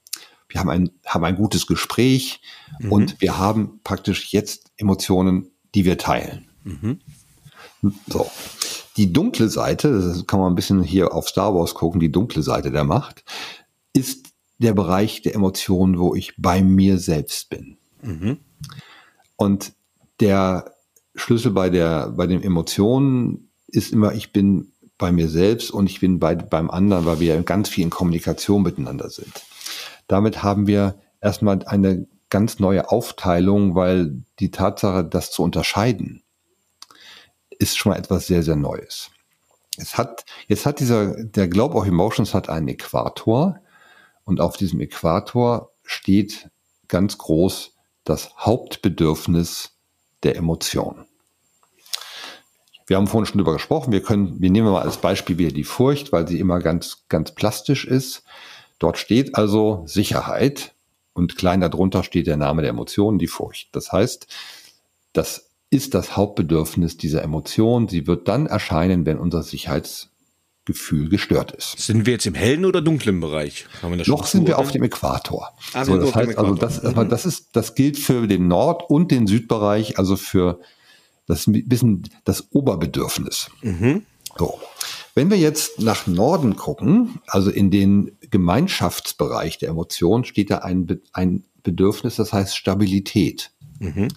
wir haben ein, haben ein gutes Gespräch mhm. und wir haben praktisch jetzt Emotionen, die wir teilen. Mhm. So. Die dunkle Seite, das kann man ein bisschen hier auf Star Wars gucken, die dunkle Seite der Macht, ist der Bereich der Emotionen, wo ich bei mir selbst bin. Mhm. Und der Schlüssel bei der, bei den Emotionen ist immer, ich bin bei mir selbst und ich bin bei, beim anderen, weil wir ganz viel in Kommunikation miteinander sind. Damit haben wir erstmal eine ganz neue Aufteilung, weil die Tatsache, das zu unterscheiden, ist schon mal etwas sehr, sehr Neues. Es hat, jetzt hat dieser, der Globe of Emotions hat einen Äquator und auf diesem Äquator steht ganz groß das Hauptbedürfnis der Emotion. Wir haben vorhin schon drüber gesprochen. Wir können, wir nehmen mal als Beispiel wieder die Furcht, weil sie immer ganz, ganz plastisch ist. Dort steht also Sicherheit und klein darunter steht der Name der Emotion, die Furcht. Das heißt, das ist das Hauptbedürfnis dieser Emotion. Sie wird dann erscheinen, wenn unser Sicherheitsgefühl gestört ist. Sind wir jetzt im hellen oder dunklen Bereich? Noch sind wir auf dem Äquator. Ah, so, das heißt also, das, mhm. das ist, das gilt für den Nord- und den Südbereich, also für das bisschen das Oberbedürfnis. Mhm. So. Wenn wir jetzt nach Norden gucken, also in den Gemeinschaftsbereich der Emotionen, steht da ein, ein Bedürfnis, das heißt Stabilität. Mhm.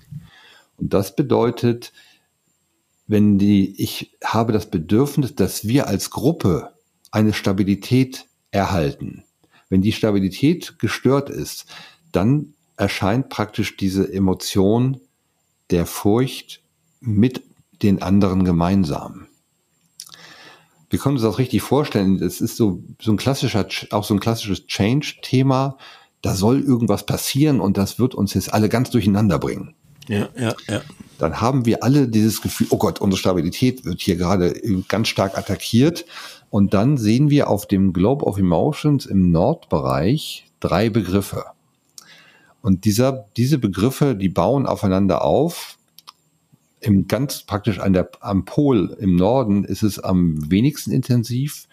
Und das bedeutet, wenn die, ich habe das Bedürfnis, dass wir als Gruppe eine Stabilität erhalten. Wenn die Stabilität gestört ist, dann erscheint praktisch diese Emotion der Furcht mit den anderen gemeinsam. Wir können uns das richtig vorstellen. Es ist so, so ein klassischer, auch so ein klassisches Change-Thema. Da soll irgendwas passieren und das wird uns jetzt alle ganz durcheinander bringen. Ja, ja, ja. Dann haben wir alle dieses Gefühl, oh Gott, unsere Stabilität wird hier gerade ganz stark attackiert. Und dann sehen wir auf dem Globe of Emotions im Nordbereich drei Begriffe. Und dieser, diese Begriffe, die bauen aufeinander auf im ganz praktisch an der, am Pol im Norden ist es am wenigsten intensiv.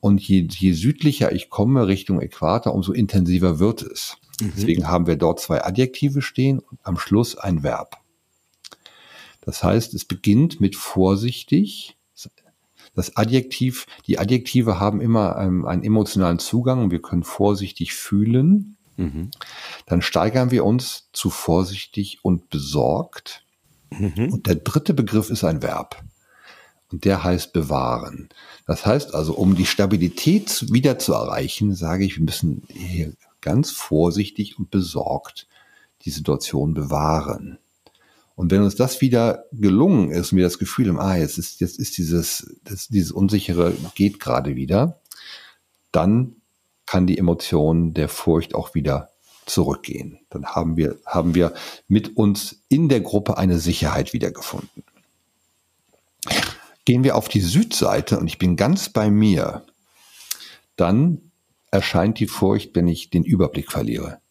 Und je, je südlicher ich komme Richtung Äquator, umso intensiver wird es. Mhm. Deswegen haben wir dort zwei Adjektive stehen und am Schluss ein Verb. Das heißt, es beginnt mit vorsichtig. Das Adjektiv, die Adjektive haben immer einen, einen emotionalen Zugang und wir können vorsichtig fühlen. Mhm. Dann steigern wir uns zu vorsichtig und besorgt. Mhm. Und der dritte Begriff ist ein Verb. Und der heißt bewahren. Das heißt also, um die Stabilität wieder zu erreichen, sage ich, wir müssen hier ganz vorsichtig und besorgt die Situation bewahren. Und wenn uns das wieder gelungen ist und wir das Gefühl haben, ah, jetzt ist, jetzt ist dieses, das, dieses Unsichere geht gerade wieder, dann kann die Emotion der Furcht auch wieder zurückgehen. Dann haben wir, haben wir mit uns in der Gruppe eine Sicherheit wiedergefunden. Gehen wir auf die Südseite und ich bin ganz bei mir, dann erscheint die Furcht, wenn ich den Überblick verliere.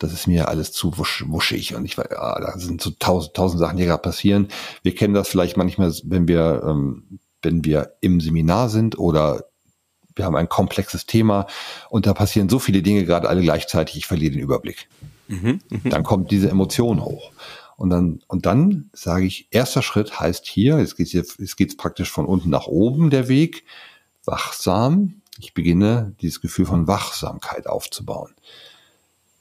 Das ist mir alles zu wusch, wuschig und ich weiß, ah, da sind so tausend, tausend Sachen, die gerade passieren. Wir kennen das vielleicht manchmal, wenn wir, ähm, wenn wir im Seminar sind oder wir haben ein komplexes Thema und da passieren so viele Dinge gerade alle gleichzeitig, ich verliere den Überblick. Mhm, mh. Dann kommt diese Emotion hoch. Und dann, und dann sage ich, erster Schritt heißt hier, es geht es geht praktisch von unten nach oben der Weg, wachsam. Ich beginne dieses Gefühl von Wachsamkeit aufzubauen.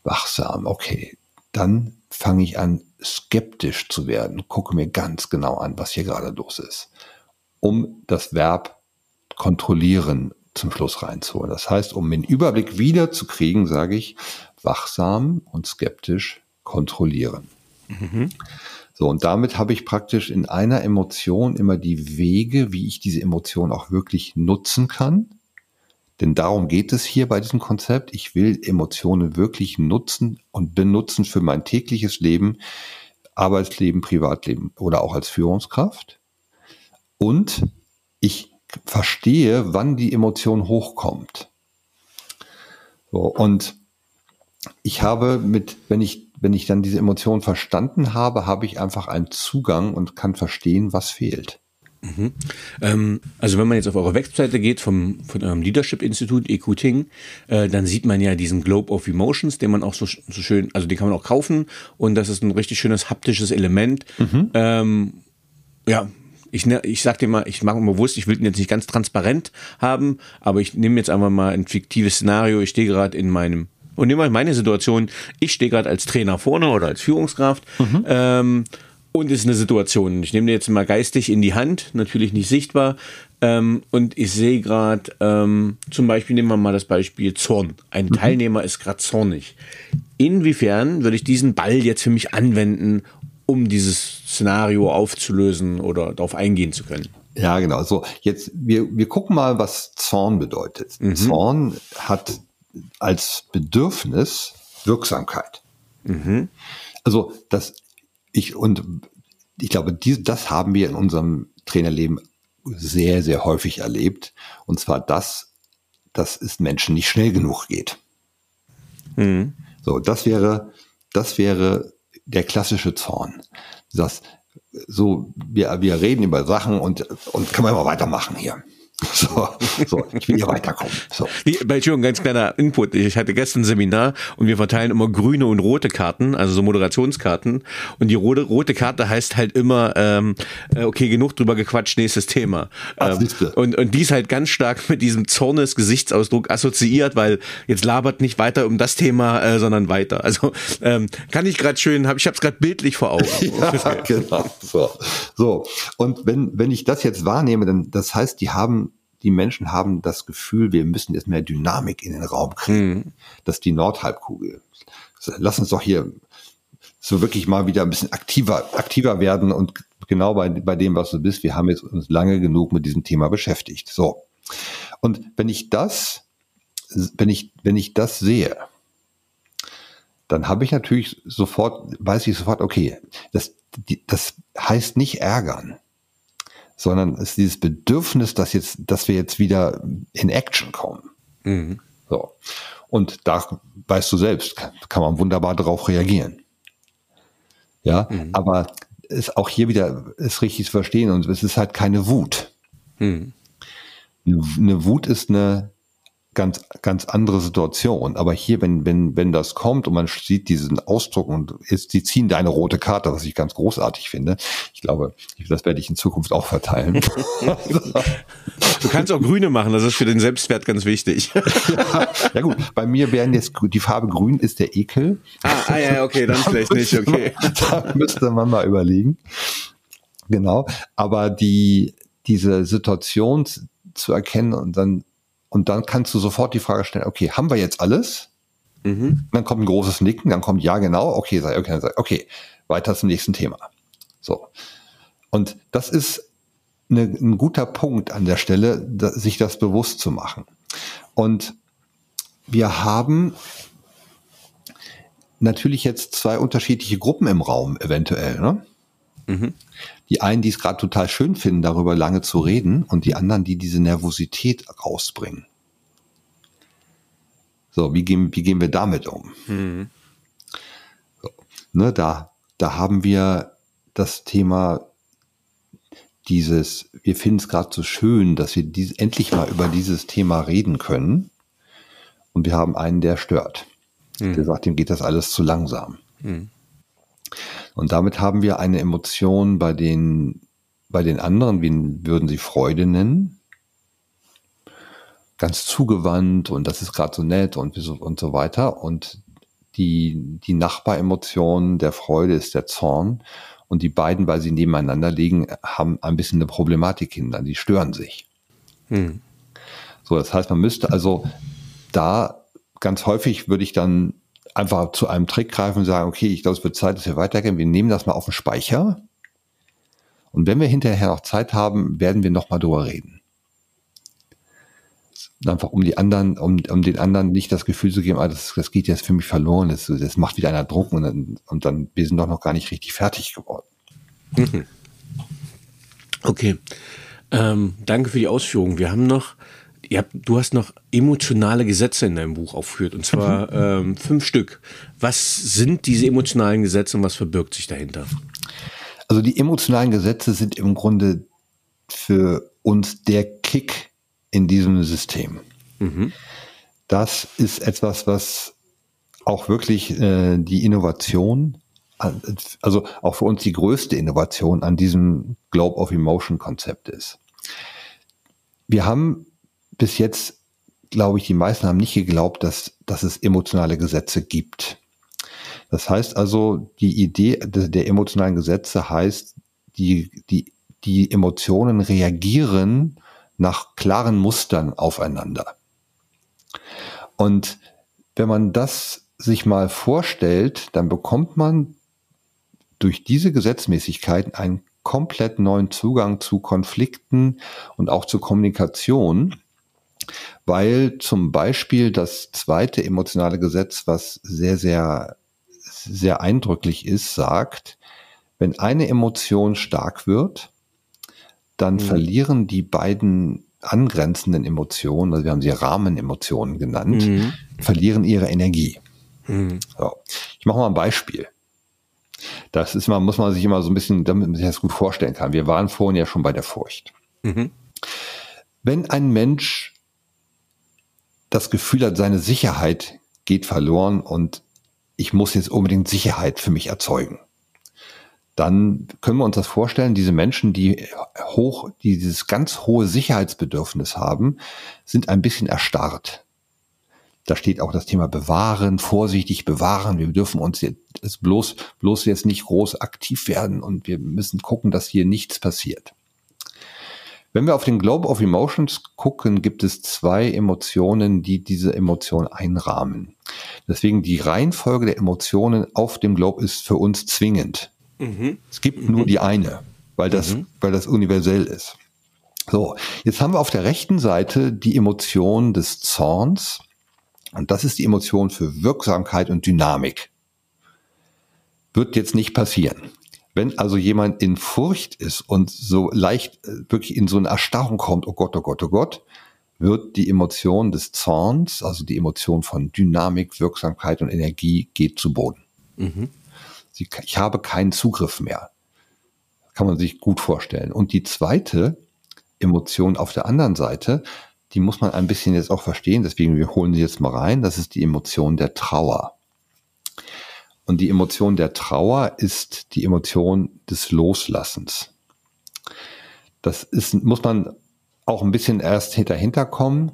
Wachsam, okay. Dann fange ich an, skeptisch zu werden, gucke mir ganz genau an, was hier gerade los ist, um das Verb kontrollieren zum Schluss reinzuholen. Das heißt, um den Überblick wieder zu kriegen, sage ich, wachsam und skeptisch kontrollieren. Mhm. So, und damit habe ich praktisch in einer Emotion immer die Wege, wie ich diese Emotion auch wirklich nutzen kann. Denn darum geht es hier bei diesem Konzept. Ich will Emotionen wirklich nutzen und benutzen für mein tägliches Leben, Arbeitsleben, Privatleben oder auch als Führungskraft. Und ich verstehe, wann die Emotion hochkommt. So, und ich habe mit, wenn ich, wenn ich dann diese Emotion verstanden habe, habe ich einfach einen Zugang und kann verstehen, was fehlt. Mhm. Ähm, also wenn man jetzt auf eure Webseite geht vom, von eurem Leadership Institut EQTing, äh, dann sieht man ja diesen Globe of Emotions, den man auch so, so schön, also den kann man auch kaufen und das ist ein richtig schönes haptisches Element. Mhm. Ähm, ja, ich, ne, ich sag dir mal, ich mache mir bewusst, ich will den jetzt nicht ganz transparent haben, aber ich nehme jetzt einfach mal ein fiktives Szenario. Ich stehe gerade in meinem und nehme mal meine Situation. Ich stehe gerade als Trainer vorne oder als Führungskraft. Mhm. Ähm, und es ist eine Situation. Ich nehme den jetzt mal geistig in die Hand, natürlich nicht sichtbar. Ähm, und ich sehe gerade, ähm, zum Beispiel nehmen wir mal das Beispiel Zorn. Ein mhm. Teilnehmer ist gerade zornig. Inwiefern würde ich diesen Ball jetzt für mich anwenden, um dieses Szenario aufzulösen oder darauf eingehen zu können? Ja, genau. So, jetzt, wir, wir gucken mal, was Zorn bedeutet. Mhm. Zorn hat als Bedürfnis Wirksamkeit. Mhm. Also, das ich und ich glaube, die, das haben wir in unserem Trainerleben sehr, sehr häufig erlebt. Und zwar das, dass es Menschen nicht schnell genug geht. Mhm. So, das wäre, das wäre der klassische Zorn. Das, so, wir, wir reden über Sachen und, und können wir mal weitermachen hier. So, so, ich will hier weiterkommen. So. Wie, Entschuldigung, ganz kleiner Input. Ich hatte gestern ein Seminar und wir verteilen immer grüne und rote Karten, also so Moderationskarten. Und die rote, rote Karte heißt halt immer, ähm, äh, okay, genug drüber gequatscht, nächstes Thema. Ähm, und, und die ist halt ganz stark mit diesem Zornes-Gesichtsausdruck assoziiert, weil jetzt labert nicht weiter um das Thema, äh, sondern weiter. Also ähm, kann ich gerade schön, hab, ich habe es gerade bildlich vor Augen. ja, genau. So. so. Und wenn, wenn ich das jetzt wahrnehme, dann das heißt, die haben die Menschen haben das Gefühl, wir müssen jetzt mehr Dynamik in den Raum kriegen. Mhm. Dass die Nordhalbkugel. Lass uns doch hier so wirklich mal wieder ein bisschen aktiver, aktiver werden und genau bei, bei dem, was du bist. Wir haben jetzt uns lange genug mit diesem Thema beschäftigt. So. Und wenn ich das, wenn ich, wenn ich das sehe, dann habe ich natürlich sofort, weiß ich sofort, okay, das, die, das heißt nicht ärgern sondern es ist dieses Bedürfnis, dass jetzt, dass wir jetzt wieder in Action kommen. Mhm. So. Und da weißt du selbst, kann, kann man wunderbar darauf reagieren. Ja, mhm. aber es auch hier wieder ist richtig zu verstehen und es ist halt keine Wut. Mhm. Eine Wut ist eine ganz, ganz andere Situation. Aber hier, wenn, wenn, wenn das kommt und man sieht diesen Ausdruck und jetzt, die ziehen deine rote Karte, was ich ganz großartig finde. Ich glaube, das werde ich in Zukunft auch verteilen. du kannst auch Grüne machen, das ist für den Selbstwert ganz wichtig. ja, ja gut, bei mir wären jetzt, die Farbe Grün ist der Ekel. Ah, ah ja, okay, dann vielleicht nicht, okay. da müsste man mal überlegen. Genau, aber die, diese Situation zu erkennen und dann und dann kannst du sofort die Frage stellen, okay, haben wir jetzt alles? Mhm. Dann kommt ein großes Nicken, dann kommt ja genau, okay, sei, okay, sei, okay, weiter zum nächsten Thema. So. Und das ist eine, ein guter Punkt an der Stelle, da, sich das bewusst zu machen. Und wir haben natürlich jetzt zwei unterschiedliche Gruppen im Raum eventuell. Ne? Mhm. Die einen, die es gerade total schön finden, darüber lange zu reden, und die anderen, die diese Nervosität rausbringen. So, wie gehen, wie gehen wir damit um? Mhm. So, ne, da, da haben wir das Thema dieses, wir finden es gerade so schön, dass wir dies, endlich mal über dieses Thema reden können. Und wir haben einen, der stört. Mhm. Der sagt, dem geht das alles zu langsam. Mhm. Und damit haben wir eine Emotion bei den, bei den anderen, wie würden sie Freude nennen? Ganz zugewandt und das ist gerade so nett und, und so weiter. Und die, die Nachbaremotion der Freude ist der Zorn. Und die beiden, weil sie nebeneinander liegen, haben ein bisschen eine Problematik hinter. Die stören sich. Hm. So, das heißt, man müsste also da ganz häufig würde ich dann einfach zu einem Trick greifen und sagen, okay, ich glaube, es wird Zeit, dass wir weitergehen. Wir nehmen das mal auf den Speicher. Und wenn wir hinterher noch Zeit haben, werden wir nochmal drüber reden. Einfach um die anderen, um, um den anderen nicht das Gefühl zu geben, ah, das, das geht jetzt für mich verloren, das, das macht wieder einer Druck und dann, und dann, wir sind doch noch gar nicht richtig fertig geworden. Mhm. Okay. Ähm, danke für die Ausführungen. Wir haben noch, habt, du hast noch emotionale Gesetze in deinem Buch aufgeführt, und zwar mhm. ähm, fünf Stück. Was sind diese emotionalen Gesetze und was verbirgt sich dahinter? Also die emotionalen Gesetze sind im Grunde für uns der Kick in diesem System. Mhm. Das ist etwas, was auch wirklich äh, die Innovation, also auch für uns die größte Innovation an diesem Globe of Emotion Konzept ist. Wir haben bis jetzt, glaube ich, die meisten haben nicht geglaubt, dass, dass es emotionale Gesetze gibt. Das heißt also, die Idee der emotionalen Gesetze heißt, die, die, die Emotionen reagieren nach klaren Mustern aufeinander. Und wenn man das sich mal vorstellt, dann bekommt man durch diese Gesetzmäßigkeiten einen komplett neuen Zugang zu Konflikten und auch zur Kommunikation, weil zum Beispiel das zweite emotionale Gesetz, was sehr, sehr sehr eindrücklich ist, sagt, wenn eine Emotion stark wird, dann mhm. verlieren die beiden angrenzenden Emotionen, also wir haben sie Rahmenemotionen genannt, mhm. verlieren ihre Energie. Mhm. So. Ich mache mal ein Beispiel. Das ist mal, muss man sich immer so ein bisschen, damit man sich das gut vorstellen kann. Wir waren vorhin ja schon bei der Furcht. Mhm. Wenn ein Mensch das Gefühl hat, seine Sicherheit geht verloren und ich muss jetzt unbedingt Sicherheit für mich erzeugen. Dann können wir uns das vorstellen, diese Menschen, die hoch, die dieses ganz hohe Sicherheitsbedürfnis haben, sind ein bisschen erstarrt. Da steht auch das Thema bewahren, vorsichtig bewahren. Wir dürfen uns jetzt bloß, bloß jetzt nicht groß aktiv werden und wir müssen gucken, dass hier nichts passiert. Wenn wir auf den Globe of Emotions gucken, gibt es zwei Emotionen, die diese Emotion einrahmen. Deswegen die Reihenfolge der Emotionen auf dem Globe ist für uns zwingend. Mhm. Es gibt mhm. nur die eine, weil das, mhm. weil das universell ist. So, jetzt haben wir auf der rechten Seite die Emotion des Zorns. Und das ist die Emotion für Wirksamkeit und Dynamik. Wird jetzt nicht passieren. Wenn also jemand in Furcht ist und so leicht äh, wirklich in so eine Erstarrung kommt, oh Gott, oh Gott, oh Gott, wird die Emotion des Zorns, also die Emotion von Dynamik, Wirksamkeit und Energie, geht zu Boden. Mhm. Ich habe keinen Zugriff mehr. Kann man sich gut vorstellen. Und die zweite Emotion auf der anderen Seite, die muss man ein bisschen jetzt auch verstehen, deswegen wir holen sie jetzt mal rein, das ist die Emotion der Trauer. Und die Emotion der Trauer ist die Emotion des Loslassens. Das ist, muss man auch ein bisschen erst hinterher kommen.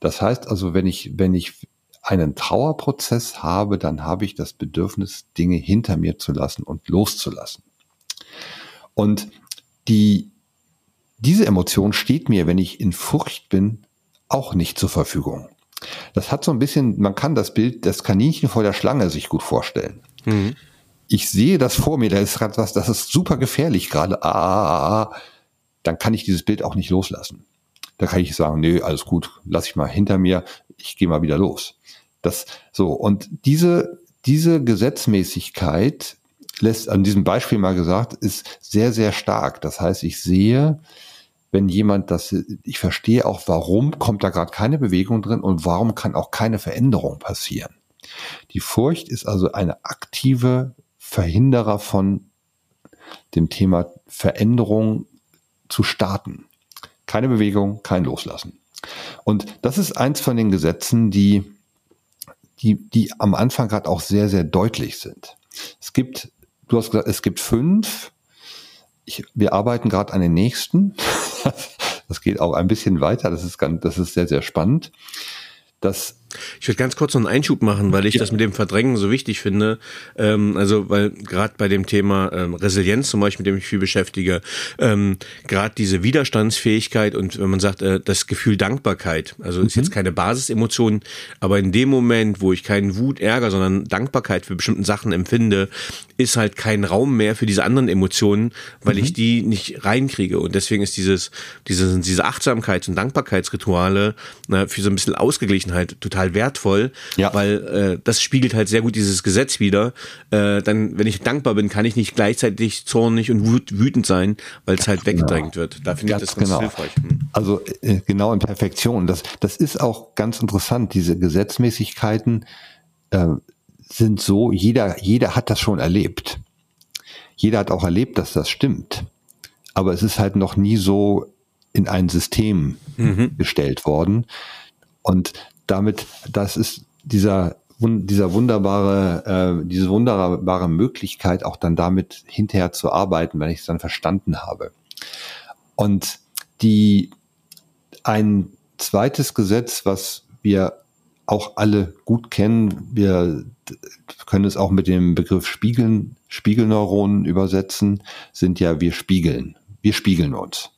Das heißt also, wenn ich, wenn ich einen Trauerprozess habe, dann habe ich das Bedürfnis, Dinge hinter mir zu lassen und loszulassen. Und die, diese Emotion steht mir, wenn ich in Furcht bin, auch nicht zur Verfügung. Das hat so ein bisschen, man kann das Bild des Kaninchen vor der Schlange sich gut vorstellen. Mhm. Ich sehe das vor mir, da ist gerade was, das ist super gefährlich gerade. Ah, ah, ah, ah, dann kann ich dieses Bild auch nicht loslassen. Da kann ich sagen, nee, alles gut, lass ich mal hinter mir, ich gehe mal wieder los. Das so und diese diese Gesetzmäßigkeit lässt an diesem Beispiel mal gesagt, ist sehr sehr stark. Das heißt, ich sehe, wenn jemand das, ich verstehe auch, warum kommt da gerade keine Bewegung drin und warum kann auch keine Veränderung passieren. Die Furcht ist also eine aktive Verhinderer von dem Thema Veränderung zu starten. Keine Bewegung, kein Loslassen. Und das ist eins von den Gesetzen, die, die, die am Anfang gerade auch sehr, sehr deutlich sind. Es gibt, du hast gesagt, es gibt fünf. Ich, wir arbeiten gerade an den nächsten. Das geht auch ein bisschen weiter. Das ist ganz, das ist sehr, sehr spannend. Das Ich würde ganz kurz noch einen Einschub machen, weil ich ja. das mit dem Verdrängen so wichtig finde. Ähm, also, weil gerade bei dem Thema ähm, Resilienz zum Beispiel, mit dem ich viel beschäftige, ähm, gerade diese Widerstandsfähigkeit und wenn man sagt, äh, das Gefühl Dankbarkeit, also mhm. ist jetzt keine Basisemotion, aber in dem Moment, wo ich keinen Wut, Ärger, sondern Dankbarkeit für bestimmten Sachen empfinde, ist halt kein Raum mehr für diese anderen Emotionen, weil mhm. ich die nicht reinkriege. Und deswegen ist dieses, diese, diese Achtsamkeits- und Dankbarkeitsrituale na, für so ein bisschen Ausgeglichenheit total wertvoll, ja. weil äh, das spiegelt halt sehr gut dieses Gesetz wieder. Äh, dann, wenn ich dankbar bin, kann ich nicht gleichzeitig zornig und wütend sein, weil es halt genau. weggedrängt wird. Da finde ich das ganz genau. hilfreich. Hm. Also äh, genau in Perfektion. Das, das ist auch ganz interessant. Diese Gesetzmäßigkeiten äh, sind so, jeder, jeder hat das schon erlebt. Jeder hat auch erlebt, dass das stimmt. Aber es ist halt noch nie so in ein System mhm. gestellt worden. Und damit, das ist dieser dieser wunderbare, äh, diese wunderbare Möglichkeit, auch dann damit hinterher zu arbeiten, wenn ich es dann verstanden habe. Und die ein zweites Gesetz, was wir auch alle gut kennen, wir können es auch mit dem Begriff Spiegeln, Spiegelneuronen übersetzen, sind ja wir spiegeln. Wir spiegeln uns.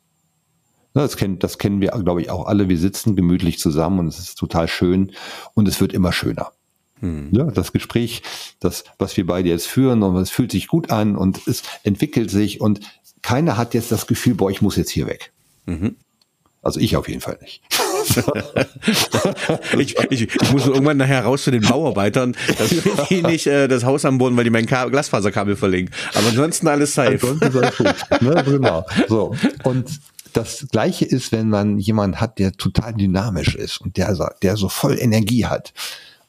Das kennen, das kennen wir, glaube ich, auch alle. Wir sitzen gemütlich zusammen und es ist total schön und es wird immer schöner. Hm. Ja, das Gespräch, das, was wir beide jetzt führen, und es fühlt sich gut an und es entwickelt sich und keiner hat jetzt das Gefühl, boah, ich muss jetzt hier weg. Mhm. Also ich auf jeden Fall nicht. ich, ich, ich muss irgendwann nachher raus zu den Bauarbeitern, dass ich nicht äh, das Haus am Boden, weil die mein Ka Glasfaserkabel verlegen. Aber ansonsten alles safe. Ansonsten alles gut. Ne, genau. So. Und das Gleiche ist, wenn man jemanden hat, der total dynamisch ist und der, der so voll Energie hat.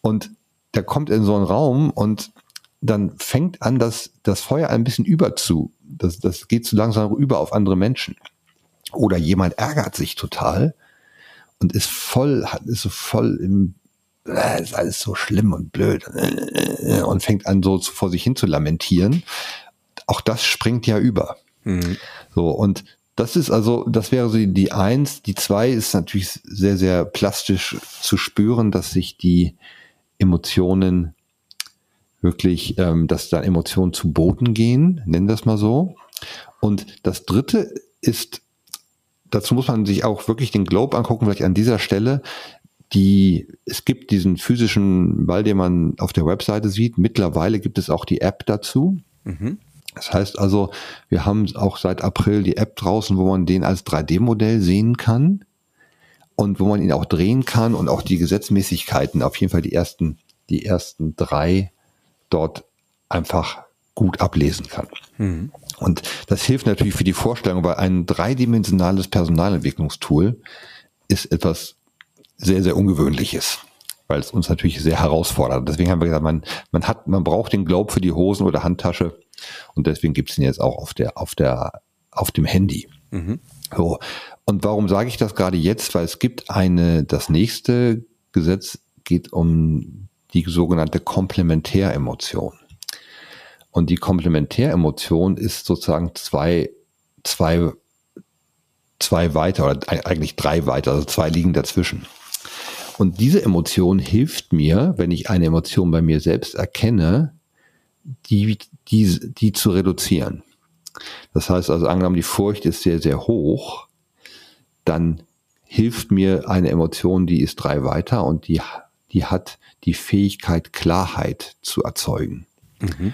Und der kommt in so einen Raum und dann fängt an, das, das Feuer ein bisschen über zu. Das, das geht zu langsam über auf andere Menschen. Oder jemand ärgert sich total und ist voll, ist so voll im, äh, ist alles so schlimm und blöd äh, und fängt an so vor sich hin zu lamentieren. Auch das springt ja über. Mhm. So, und das ist also, das wäre so die eins. Die zwei ist natürlich sehr, sehr plastisch zu spüren, dass sich die Emotionen wirklich, ähm, dass da Emotionen zu Boden gehen, nennen das mal so. Und das dritte ist, dazu muss man sich auch wirklich den Globe angucken, vielleicht an dieser Stelle. Die, es gibt diesen physischen Ball, den man auf der Webseite sieht. Mittlerweile gibt es auch die App dazu. Mhm. Das heißt also, wir haben auch seit April die App draußen, wo man den als 3D-Modell sehen kann und wo man ihn auch drehen kann und auch die Gesetzmäßigkeiten, auf jeden Fall die ersten, die ersten drei dort einfach gut ablesen kann. Mhm. Und das hilft natürlich für die Vorstellung, weil ein dreidimensionales Personalentwicklungstool ist etwas sehr, sehr Ungewöhnliches weil es uns natürlich sehr herausfordert. Deswegen haben wir gesagt, man, man hat, man braucht den Globe für die Hosen oder Handtasche und deswegen gibt es ihn jetzt auch auf der, auf der, auf dem Handy. Mhm. So. Und warum sage ich das gerade jetzt? Weil es gibt eine, das nächste Gesetz geht um die sogenannte Komplementäremotion. Und die Komplementäremotion ist sozusagen zwei, zwei, zwei weiter oder eigentlich drei weiter, also zwei liegen dazwischen. Und diese Emotion hilft mir, wenn ich eine Emotion bei mir selbst erkenne, die, die, die zu reduzieren. Das heißt also, angenommen, die Furcht ist sehr, sehr hoch, dann hilft mir eine Emotion, die ist drei weiter und die, die hat die Fähigkeit, Klarheit zu erzeugen. Mhm.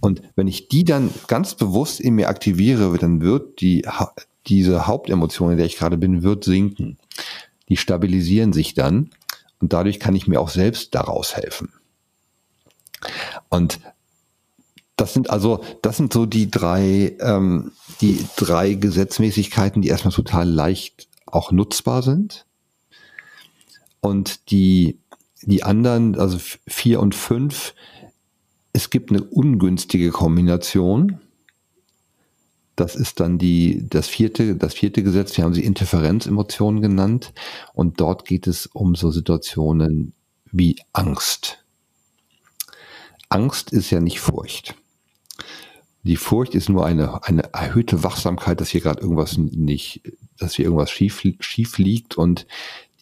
Und wenn ich die dann ganz bewusst in mir aktiviere, dann wird die, diese Hauptemotion, in der ich gerade bin, wird sinken. Die stabilisieren sich dann und dadurch kann ich mir auch selbst daraus helfen. Und das sind also, das sind so die drei, ähm, die drei Gesetzmäßigkeiten, die erstmal total leicht auch nutzbar sind. Und die, die anderen, also vier und fünf, es gibt eine ungünstige Kombination. Das ist dann die, das vierte, das vierte Gesetz, wir haben sie Interferenzemotionen genannt. Und dort geht es um so Situationen wie Angst. Angst ist ja nicht Furcht. Die Furcht ist nur eine, eine erhöhte Wachsamkeit, dass hier gerade irgendwas nicht, dass hier irgendwas schief, schief liegt und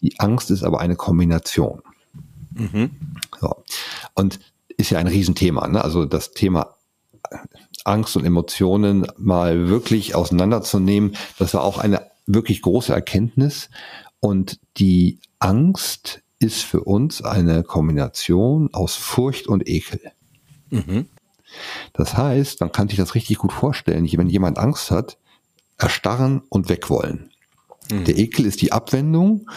die Angst ist aber eine Kombination. Mhm. So. Und ist ja ein Riesenthema. Ne? Also das Thema Angst und Emotionen mal wirklich auseinanderzunehmen, das war auch eine wirklich große Erkenntnis. Und die Angst ist für uns eine Kombination aus Furcht und Ekel. Mhm. Das heißt, man kann sich das richtig gut vorstellen, wenn jemand Angst hat, erstarren und wegwollen. Mhm. Der Ekel ist die Abwendung,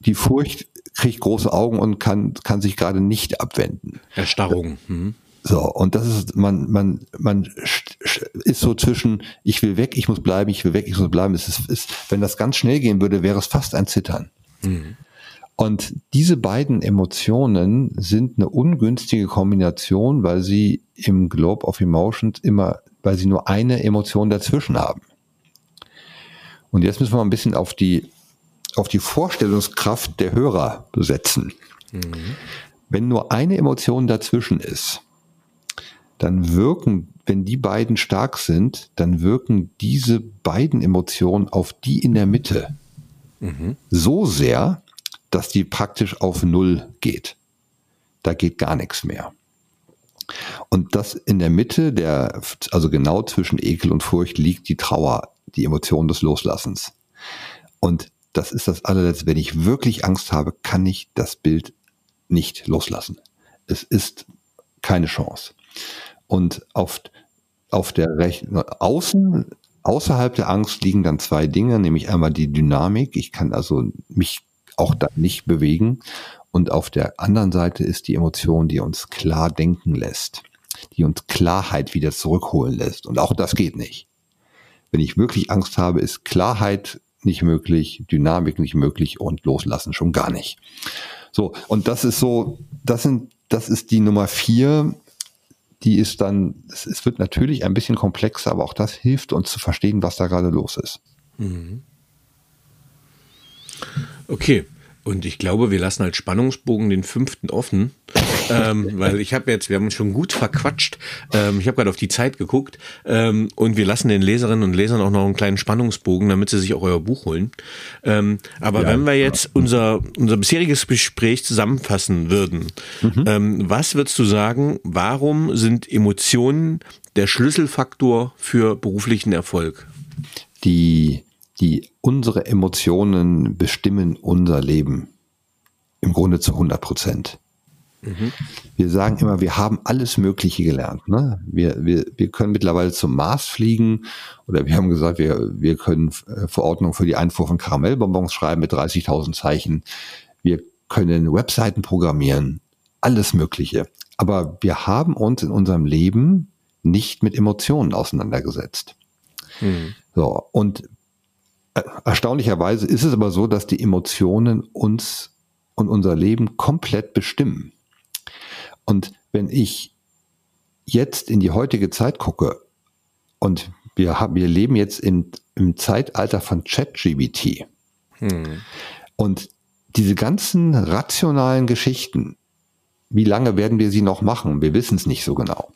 die Furcht kriegt große Augen und kann, kann sich gerade nicht abwenden. Erstarrung. Mhm. So, und das ist, man, man, man ist so zwischen, ich will weg, ich muss bleiben, ich will weg, ich muss bleiben. Es ist, ist, wenn das ganz schnell gehen würde, wäre es fast ein Zittern. Mhm. Und diese beiden Emotionen sind eine ungünstige Kombination, weil sie im Globe of Emotions immer, weil sie nur eine Emotion dazwischen haben. Und jetzt müssen wir ein bisschen auf die, auf die Vorstellungskraft der Hörer setzen. Mhm. Wenn nur eine Emotion dazwischen ist, dann wirken, wenn die beiden stark sind, dann wirken diese beiden Emotionen auf die in der Mitte mhm. so sehr, dass die praktisch auf Null geht. Da geht gar nichts mehr. Und das in der Mitte, der, also genau zwischen Ekel und Furcht liegt die Trauer, die Emotion des Loslassens. Und das ist das allerletzte. Wenn ich wirklich Angst habe, kann ich das Bild nicht loslassen. Es ist keine Chance. Und auf, auf der rechten, außen, außerhalb der Angst liegen dann zwei Dinge, nämlich einmal die Dynamik. Ich kann also mich auch da nicht bewegen. Und auf der anderen Seite ist die Emotion, die uns klar denken lässt, die uns Klarheit wieder zurückholen lässt. Und auch das geht nicht. Wenn ich wirklich Angst habe, ist Klarheit nicht möglich, Dynamik nicht möglich und Loslassen schon gar nicht. So, und das ist so, das sind, das ist die Nummer vier. Die ist dann, es, wird natürlich ein bisschen komplexer, aber auch das hilft uns zu verstehen, was da gerade los ist. Mhm. Okay. Und ich glaube, wir lassen als Spannungsbogen den fünften offen, ähm, weil ich habe jetzt, wir haben uns schon gut verquatscht. Ähm, ich habe gerade auf die Zeit geguckt ähm, und wir lassen den Leserinnen und Lesern auch noch einen kleinen Spannungsbogen, damit sie sich auch euer Buch holen. Ähm, aber ja, wenn wir jetzt unser unser bisheriges Gespräch zusammenfassen würden, mhm. ähm, was würdest du sagen? Warum sind Emotionen der Schlüsselfaktor für beruflichen Erfolg? Die die unsere Emotionen bestimmen unser Leben. Im Grunde zu 100 Prozent. Mhm. Wir sagen immer, wir haben alles Mögliche gelernt. Ne? Wir, wir, wir können mittlerweile zum Mars fliegen oder wir haben gesagt, wir, wir können äh, Verordnungen für die Einfuhr von Karamellbonbons schreiben mit 30.000 Zeichen. Wir können Webseiten programmieren. Alles Mögliche. Aber wir haben uns in unserem Leben nicht mit Emotionen auseinandergesetzt. Mhm. So, und Erstaunlicherweise ist es aber so, dass die Emotionen uns und unser Leben komplett bestimmen. Und wenn ich jetzt in die heutige Zeit gucke und wir, haben, wir leben jetzt in, im Zeitalter von ChatGBT hm. und diese ganzen rationalen Geschichten, wie lange werden wir sie noch machen? Wir wissen es nicht so genau.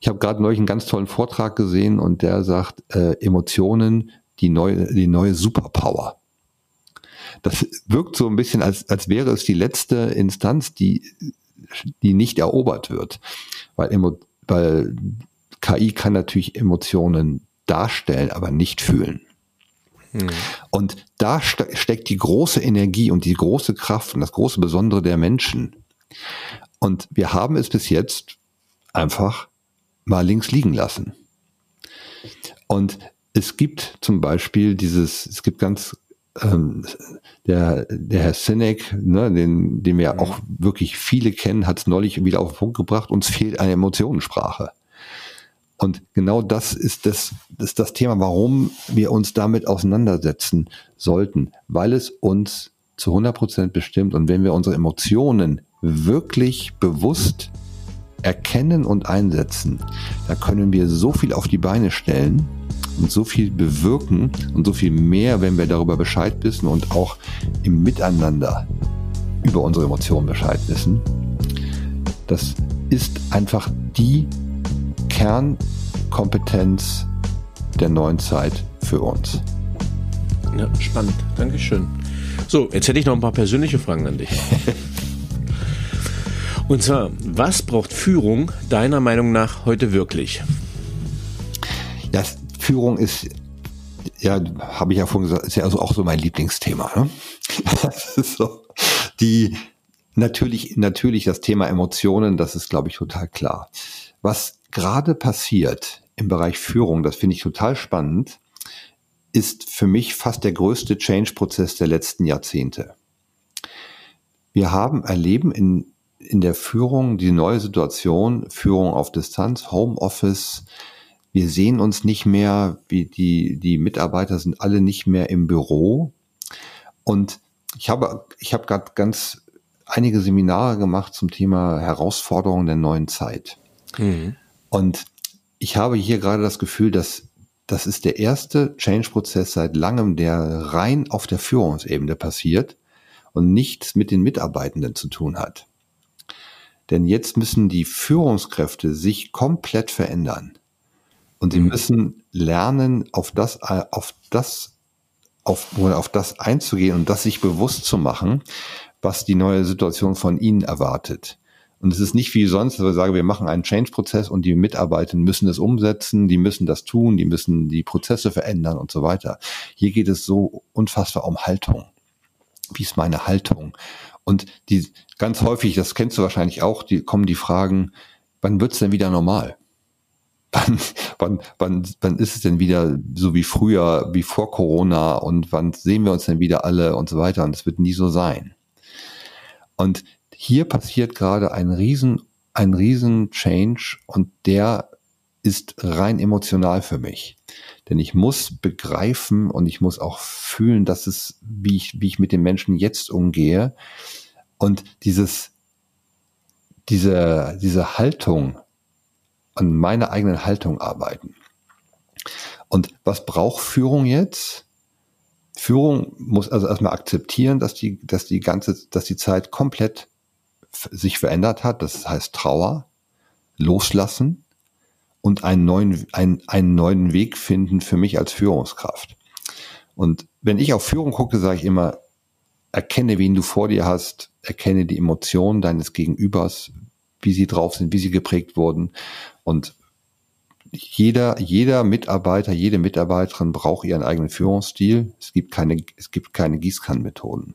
Ich habe gerade neulich einen ganz tollen Vortrag gesehen und der sagt, äh, Emotionen die neue, die neue Superpower. Das wirkt so ein bisschen, als, als wäre es die letzte Instanz, die, die nicht erobert wird. Weil, weil KI kann natürlich Emotionen darstellen, aber nicht fühlen. Hm. Und da steckt die große Energie und die große Kraft und das große Besondere der Menschen. Und wir haben es bis jetzt einfach mal links liegen lassen. Und es gibt zum Beispiel dieses, es gibt ganz ähm, der, der Herr Sinek, ne, den, den wir auch wirklich viele kennen, hat es neulich wieder auf den Punkt gebracht, uns fehlt eine Emotionssprache. Und genau das ist das, das ist das Thema, warum wir uns damit auseinandersetzen sollten, weil es uns zu 100 Prozent bestimmt. Und wenn wir unsere Emotionen wirklich bewusst erkennen und einsetzen, da können wir so viel auf die Beine stellen, und so viel bewirken und so viel mehr, wenn wir darüber Bescheid wissen und auch im Miteinander über unsere Emotionen Bescheid wissen. Das ist einfach die Kernkompetenz der neuen Zeit für uns. Ja, spannend. Dankeschön. So, jetzt hätte ich noch ein paar persönliche Fragen an dich. Und zwar, was braucht Führung deiner Meinung nach heute wirklich? Ja, Führung ist, ja, habe ich ja vorhin gesagt, ist ja also auch so mein Lieblingsthema. Ne? So, die, natürlich, natürlich das Thema Emotionen, das ist, glaube ich, total klar. Was gerade passiert im Bereich Führung, das finde ich total spannend, ist für mich fast der größte Change-Prozess der letzten Jahrzehnte. Wir haben, erleben in, in der Führung die neue Situation, Führung auf Distanz, Homeoffice. Wir sehen uns nicht mehr, wie die, die Mitarbeiter sind alle nicht mehr im Büro. Und ich habe, ich habe gerade ganz einige Seminare gemacht zum Thema Herausforderungen der neuen Zeit. Mhm. Und ich habe hier gerade das Gefühl, dass das ist der erste Change-Prozess seit langem, der rein auf der Führungsebene passiert und nichts mit den Mitarbeitenden zu tun hat. Denn jetzt müssen die Führungskräfte sich komplett verändern. Und sie müssen lernen, auf das, auf das, auf, auf das einzugehen und das sich bewusst zu machen, was die neue Situation von ihnen erwartet. Und es ist nicht wie sonst, dass wir sagen, wir machen einen Change-Prozess und die Mitarbeiter müssen es umsetzen, die müssen das tun, die müssen die Prozesse verändern und so weiter. Hier geht es so unfassbar um Haltung. Wie ist meine Haltung? Und die ganz häufig, das kennst du wahrscheinlich auch, die kommen die Fragen, wann wird's denn wieder normal? Wann, wann, wann, wann ist es denn wieder so wie früher, wie vor Corona und wann sehen wir uns denn wieder alle und so weiter? Und es wird nie so sein. Und hier passiert gerade ein riesen, ein riesen Change und der ist rein emotional für mich. Denn ich muss begreifen und ich muss auch fühlen, dass es, wie ich, wie ich mit den Menschen jetzt umgehe. Und dieses, diese, diese Haltung, an meiner eigenen Haltung arbeiten. Und was braucht Führung jetzt? Führung muss also erstmal akzeptieren, dass die, dass die ganze, dass die Zeit komplett sich verändert hat, das heißt Trauer, loslassen und einen neuen, einen, einen neuen Weg finden für mich als Führungskraft. Und wenn ich auf Führung gucke, sage ich immer, erkenne, wen du vor dir hast, erkenne die Emotionen deines Gegenübers, wie sie drauf sind, wie sie geprägt wurden. Und jeder, jeder Mitarbeiter, jede Mitarbeiterin braucht ihren eigenen Führungsstil. Es gibt keine, es gibt keine Gießkannenmethoden.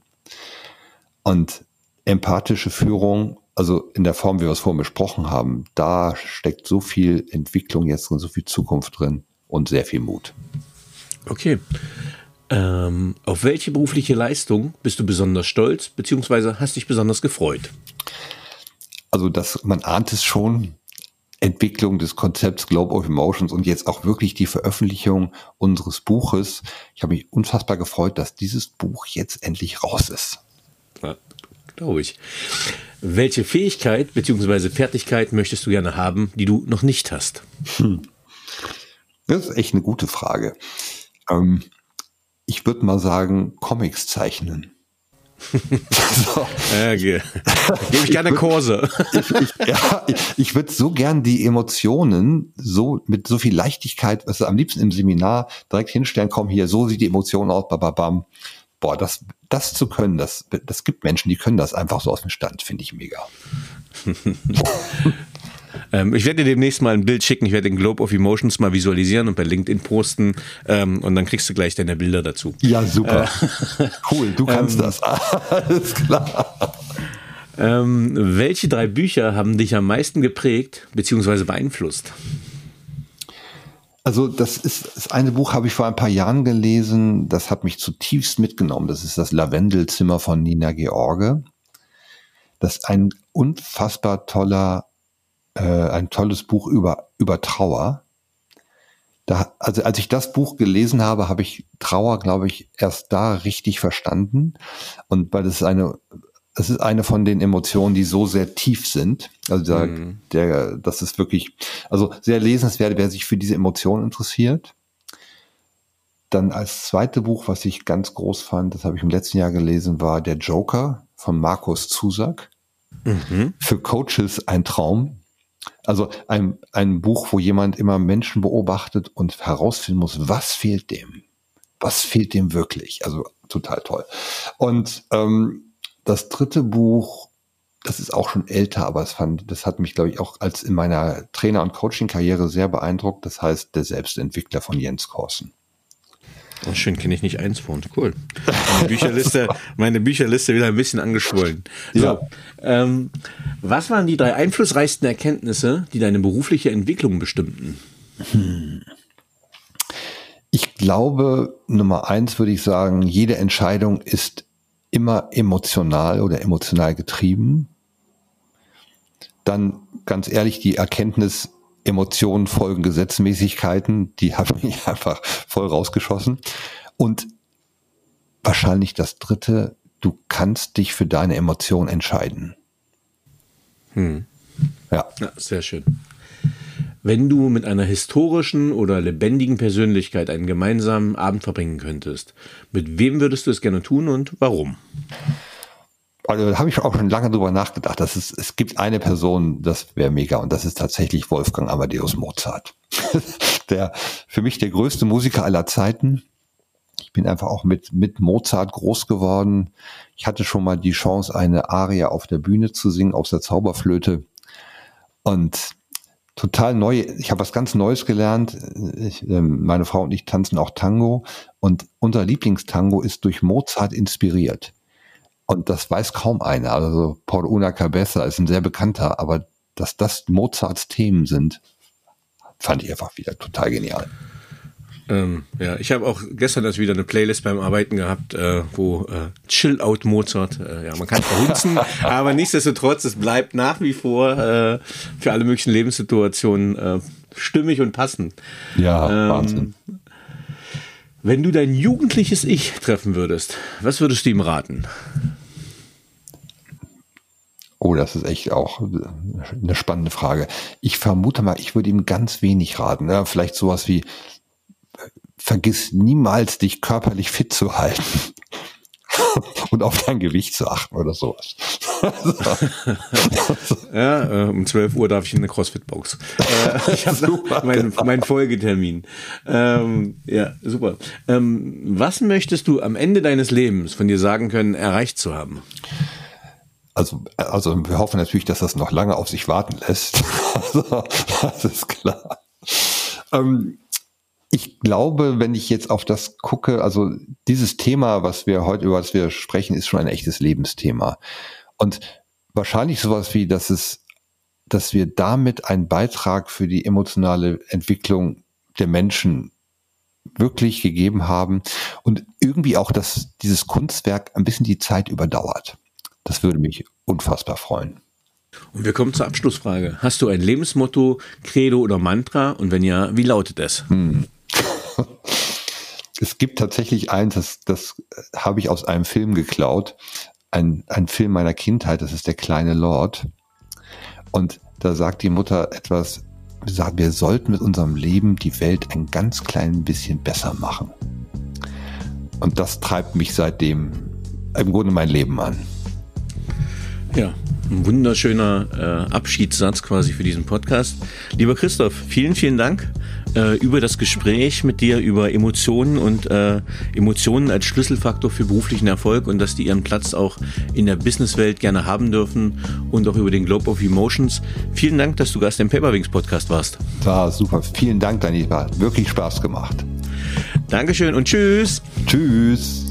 Und empathische Führung, also in der Form, wie wir es vorhin besprochen haben, da steckt so viel Entwicklung jetzt und so viel Zukunft drin und sehr viel Mut. Okay. Ähm, auf welche berufliche Leistung bist du besonders stolz, beziehungsweise hast dich besonders gefreut? Also, das, man ahnt es schon, Entwicklung des Konzepts Globe of Emotions und jetzt auch wirklich die Veröffentlichung unseres Buches. Ich habe mich unfassbar gefreut, dass dieses Buch jetzt endlich raus ist. Ja, glaube ich. Welche Fähigkeit bzw. Fertigkeit möchtest du gerne haben, die du noch nicht hast? Hm. Das ist echt eine gute Frage. Ähm, ich würde mal sagen, Comics zeichnen. So. okay. Gebe ich gerne Kurse. ich, ich, ja, ich, ich würde so gern die Emotionen so mit so viel Leichtigkeit, also am liebsten im Seminar direkt hinstellen, komm hier, so sieht die Emotion aus, bababam boah, das, das zu können, das, das gibt Menschen, die können das einfach so aus dem Stand, finde ich mega. ähm, ich werde dir demnächst mal ein Bild schicken. Ich werde den Globe of Emotions mal visualisieren und bei LinkedIn posten. Ähm, und dann kriegst du gleich deine Bilder dazu. Ja, super. Äh, cool, du kannst ähm, das. Alles klar. Ähm, welche drei Bücher haben dich am meisten geprägt bzw. beeinflusst? Also das ist das eine Buch habe ich vor ein paar Jahren gelesen, das hat mich zutiefst mitgenommen. Das ist das Lavendelzimmer von Nina George. Das ist ein unfassbar toller, äh, ein tolles Buch über über Trauer. Da, also als ich das Buch gelesen habe, habe ich Trauer, glaube ich, erst da richtig verstanden. Und weil es eine es ist eine von den Emotionen, die so sehr tief sind. Also der, mhm. der, das ist wirklich, also sehr lesenswert, wer sich für diese Emotionen interessiert. Dann als zweite Buch, was ich ganz groß fand, das habe ich im letzten Jahr gelesen, war Der Joker von Markus Zusak. Mhm. Für Coaches ein Traum. Also ein, ein Buch, wo jemand immer Menschen beobachtet und herausfinden muss, was fehlt dem? Was fehlt dem wirklich? Also total toll. Und ähm, das dritte Buch das ist auch schon älter, aber es fand, das hat mich, glaube ich, auch als in meiner Trainer- und Coaching-Karriere sehr beeindruckt. Das heißt, der Selbstentwickler von Jens Korsen. Oh, schön, kenne ich nicht eins von. Cool. Meine Bücherliste, meine Bücherliste wieder ein bisschen angeschwollen. So, ja. ähm, was waren die drei einflussreichsten Erkenntnisse, die deine berufliche Entwicklung bestimmten? Hm. Ich glaube, Nummer eins würde ich sagen, jede Entscheidung ist immer emotional oder emotional getrieben. Dann ganz ehrlich die Erkenntnis, Emotionen folgen Gesetzmäßigkeiten, die haben mich einfach voll rausgeschossen. Und wahrscheinlich das dritte, du kannst dich für deine Emotion entscheiden. Hm. Ja. ja. Sehr schön. Wenn du mit einer historischen oder lebendigen Persönlichkeit einen gemeinsamen Abend verbringen könntest, mit wem würdest du es gerne tun und warum? Also da habe ich auch schon lange drüber nachgedacht. Das ist, es gibt eine Person, das wäre mega, und das ist tatsächlich Wolfgang Amadeus Mozart. der für mich der größte Musiker aller Zeiten. Ich bin einfach auch mit, mit Mozart groß geworden. Ich hatte schon mal die Chance, eine Aria auf der Bühne zu singen aus der Zauberflöte. Und total neu. Ich habe was ganz Neues gelernt. Ich, äh, meine Frau und ich tanzen auch Tango und unser Lieblingstango ist durch Mozart inspiriert. Und das weiß kaum einer. Also Paul Una Cabeza ist ein sehr bekannter, aber dass das Mozarts Themen sind, fand ich einfach wieder total genial. Ähm, ja, ich habe auch gestern erst wieder eine Playlist beim Arbeiten gehabt, äh, wo äh, Chill Out Mozart, äh, ja, man kann verhunzen, aber nichtsdestotrotz, es bleibt nach wie vor äh, für alle möglichen Lebenssituationen äh, stimmig und passend. Ja, ähm, Wahnsinn. Wenn du dein jugendliches Ich treffen würdest, was würdest du ihm raten? Oh, das ist echt auch eine spannende Frage. Ich vermute mal, ich würde ihm ganz wenig raten. Ja, vielleicht sowas wie, vergiss niemals, dich körperlich fit zu halten und auf dein Gewicht zu achten oder sowas. ja, äh, um 12 Uhr darf ich in eine Crossfit-Box. Äh, ich habe meinen mein Folgetermin. Ähm, ja, super. Ähm, was möchtest du am Ende deines Lebens von dir sagen können, erreicht zu haben? Also, also wir hoffen natürlich, dass das noch lange auf sich warten lässt. also, das ist klar. Ähm, ich glaube, wenn ich jetzt auf das gucke, also dieses Thema, was wir heute über was wir sprechen, ist schon ein echtes Lebensthema. Und wahrscheinlich sowas wie, dass es, dass wir damit einen Beitrag für die emotionale Entwicklung der Menschen wirklich gegeben haben und irgendwie auch, dass dieses Kunstwerk ein bisschen die Zeit überdauert. Das würde mich unfassbar freuen. Und wir kommen zur Abschlussfrage. Hast du ein Lebensmotto, Credo oder Mantra? Und wenn ja, wie lautet es? Hm. Es gibt tatsächlich eins, das, das habe ich aus einem Film geklaut. Ein, ein Film meiner Kindheit, das ist der kleine Lord. Und da sagt die Mutter etwas, sagt, wir sollten mit unserem Leben die Welt ein ganz klein bisschen besser machen. Und das treibt mich seitdem im Grunde mein Leben an. Ja, ein wunderschöner äh, Abschiedssatz quasi für diesen Podcast. Lieber Christoph, vielen, vielen Dank äh, über das Gespräch mit dir über Emotionen und äh, Emotionen als Schlüsselfaktor für beruflichen Erfolg und dass die ihren Platz auch in der Businesswelt gerne haben dürfen und auch über den Globe of Emotions. Vielen Dank, dass du Gast im Paperwings Podcast warst. War super. Vielen Dank, Dani. War wirklich Spaß gemacht. Dankeschön und tschüss. Tschüss.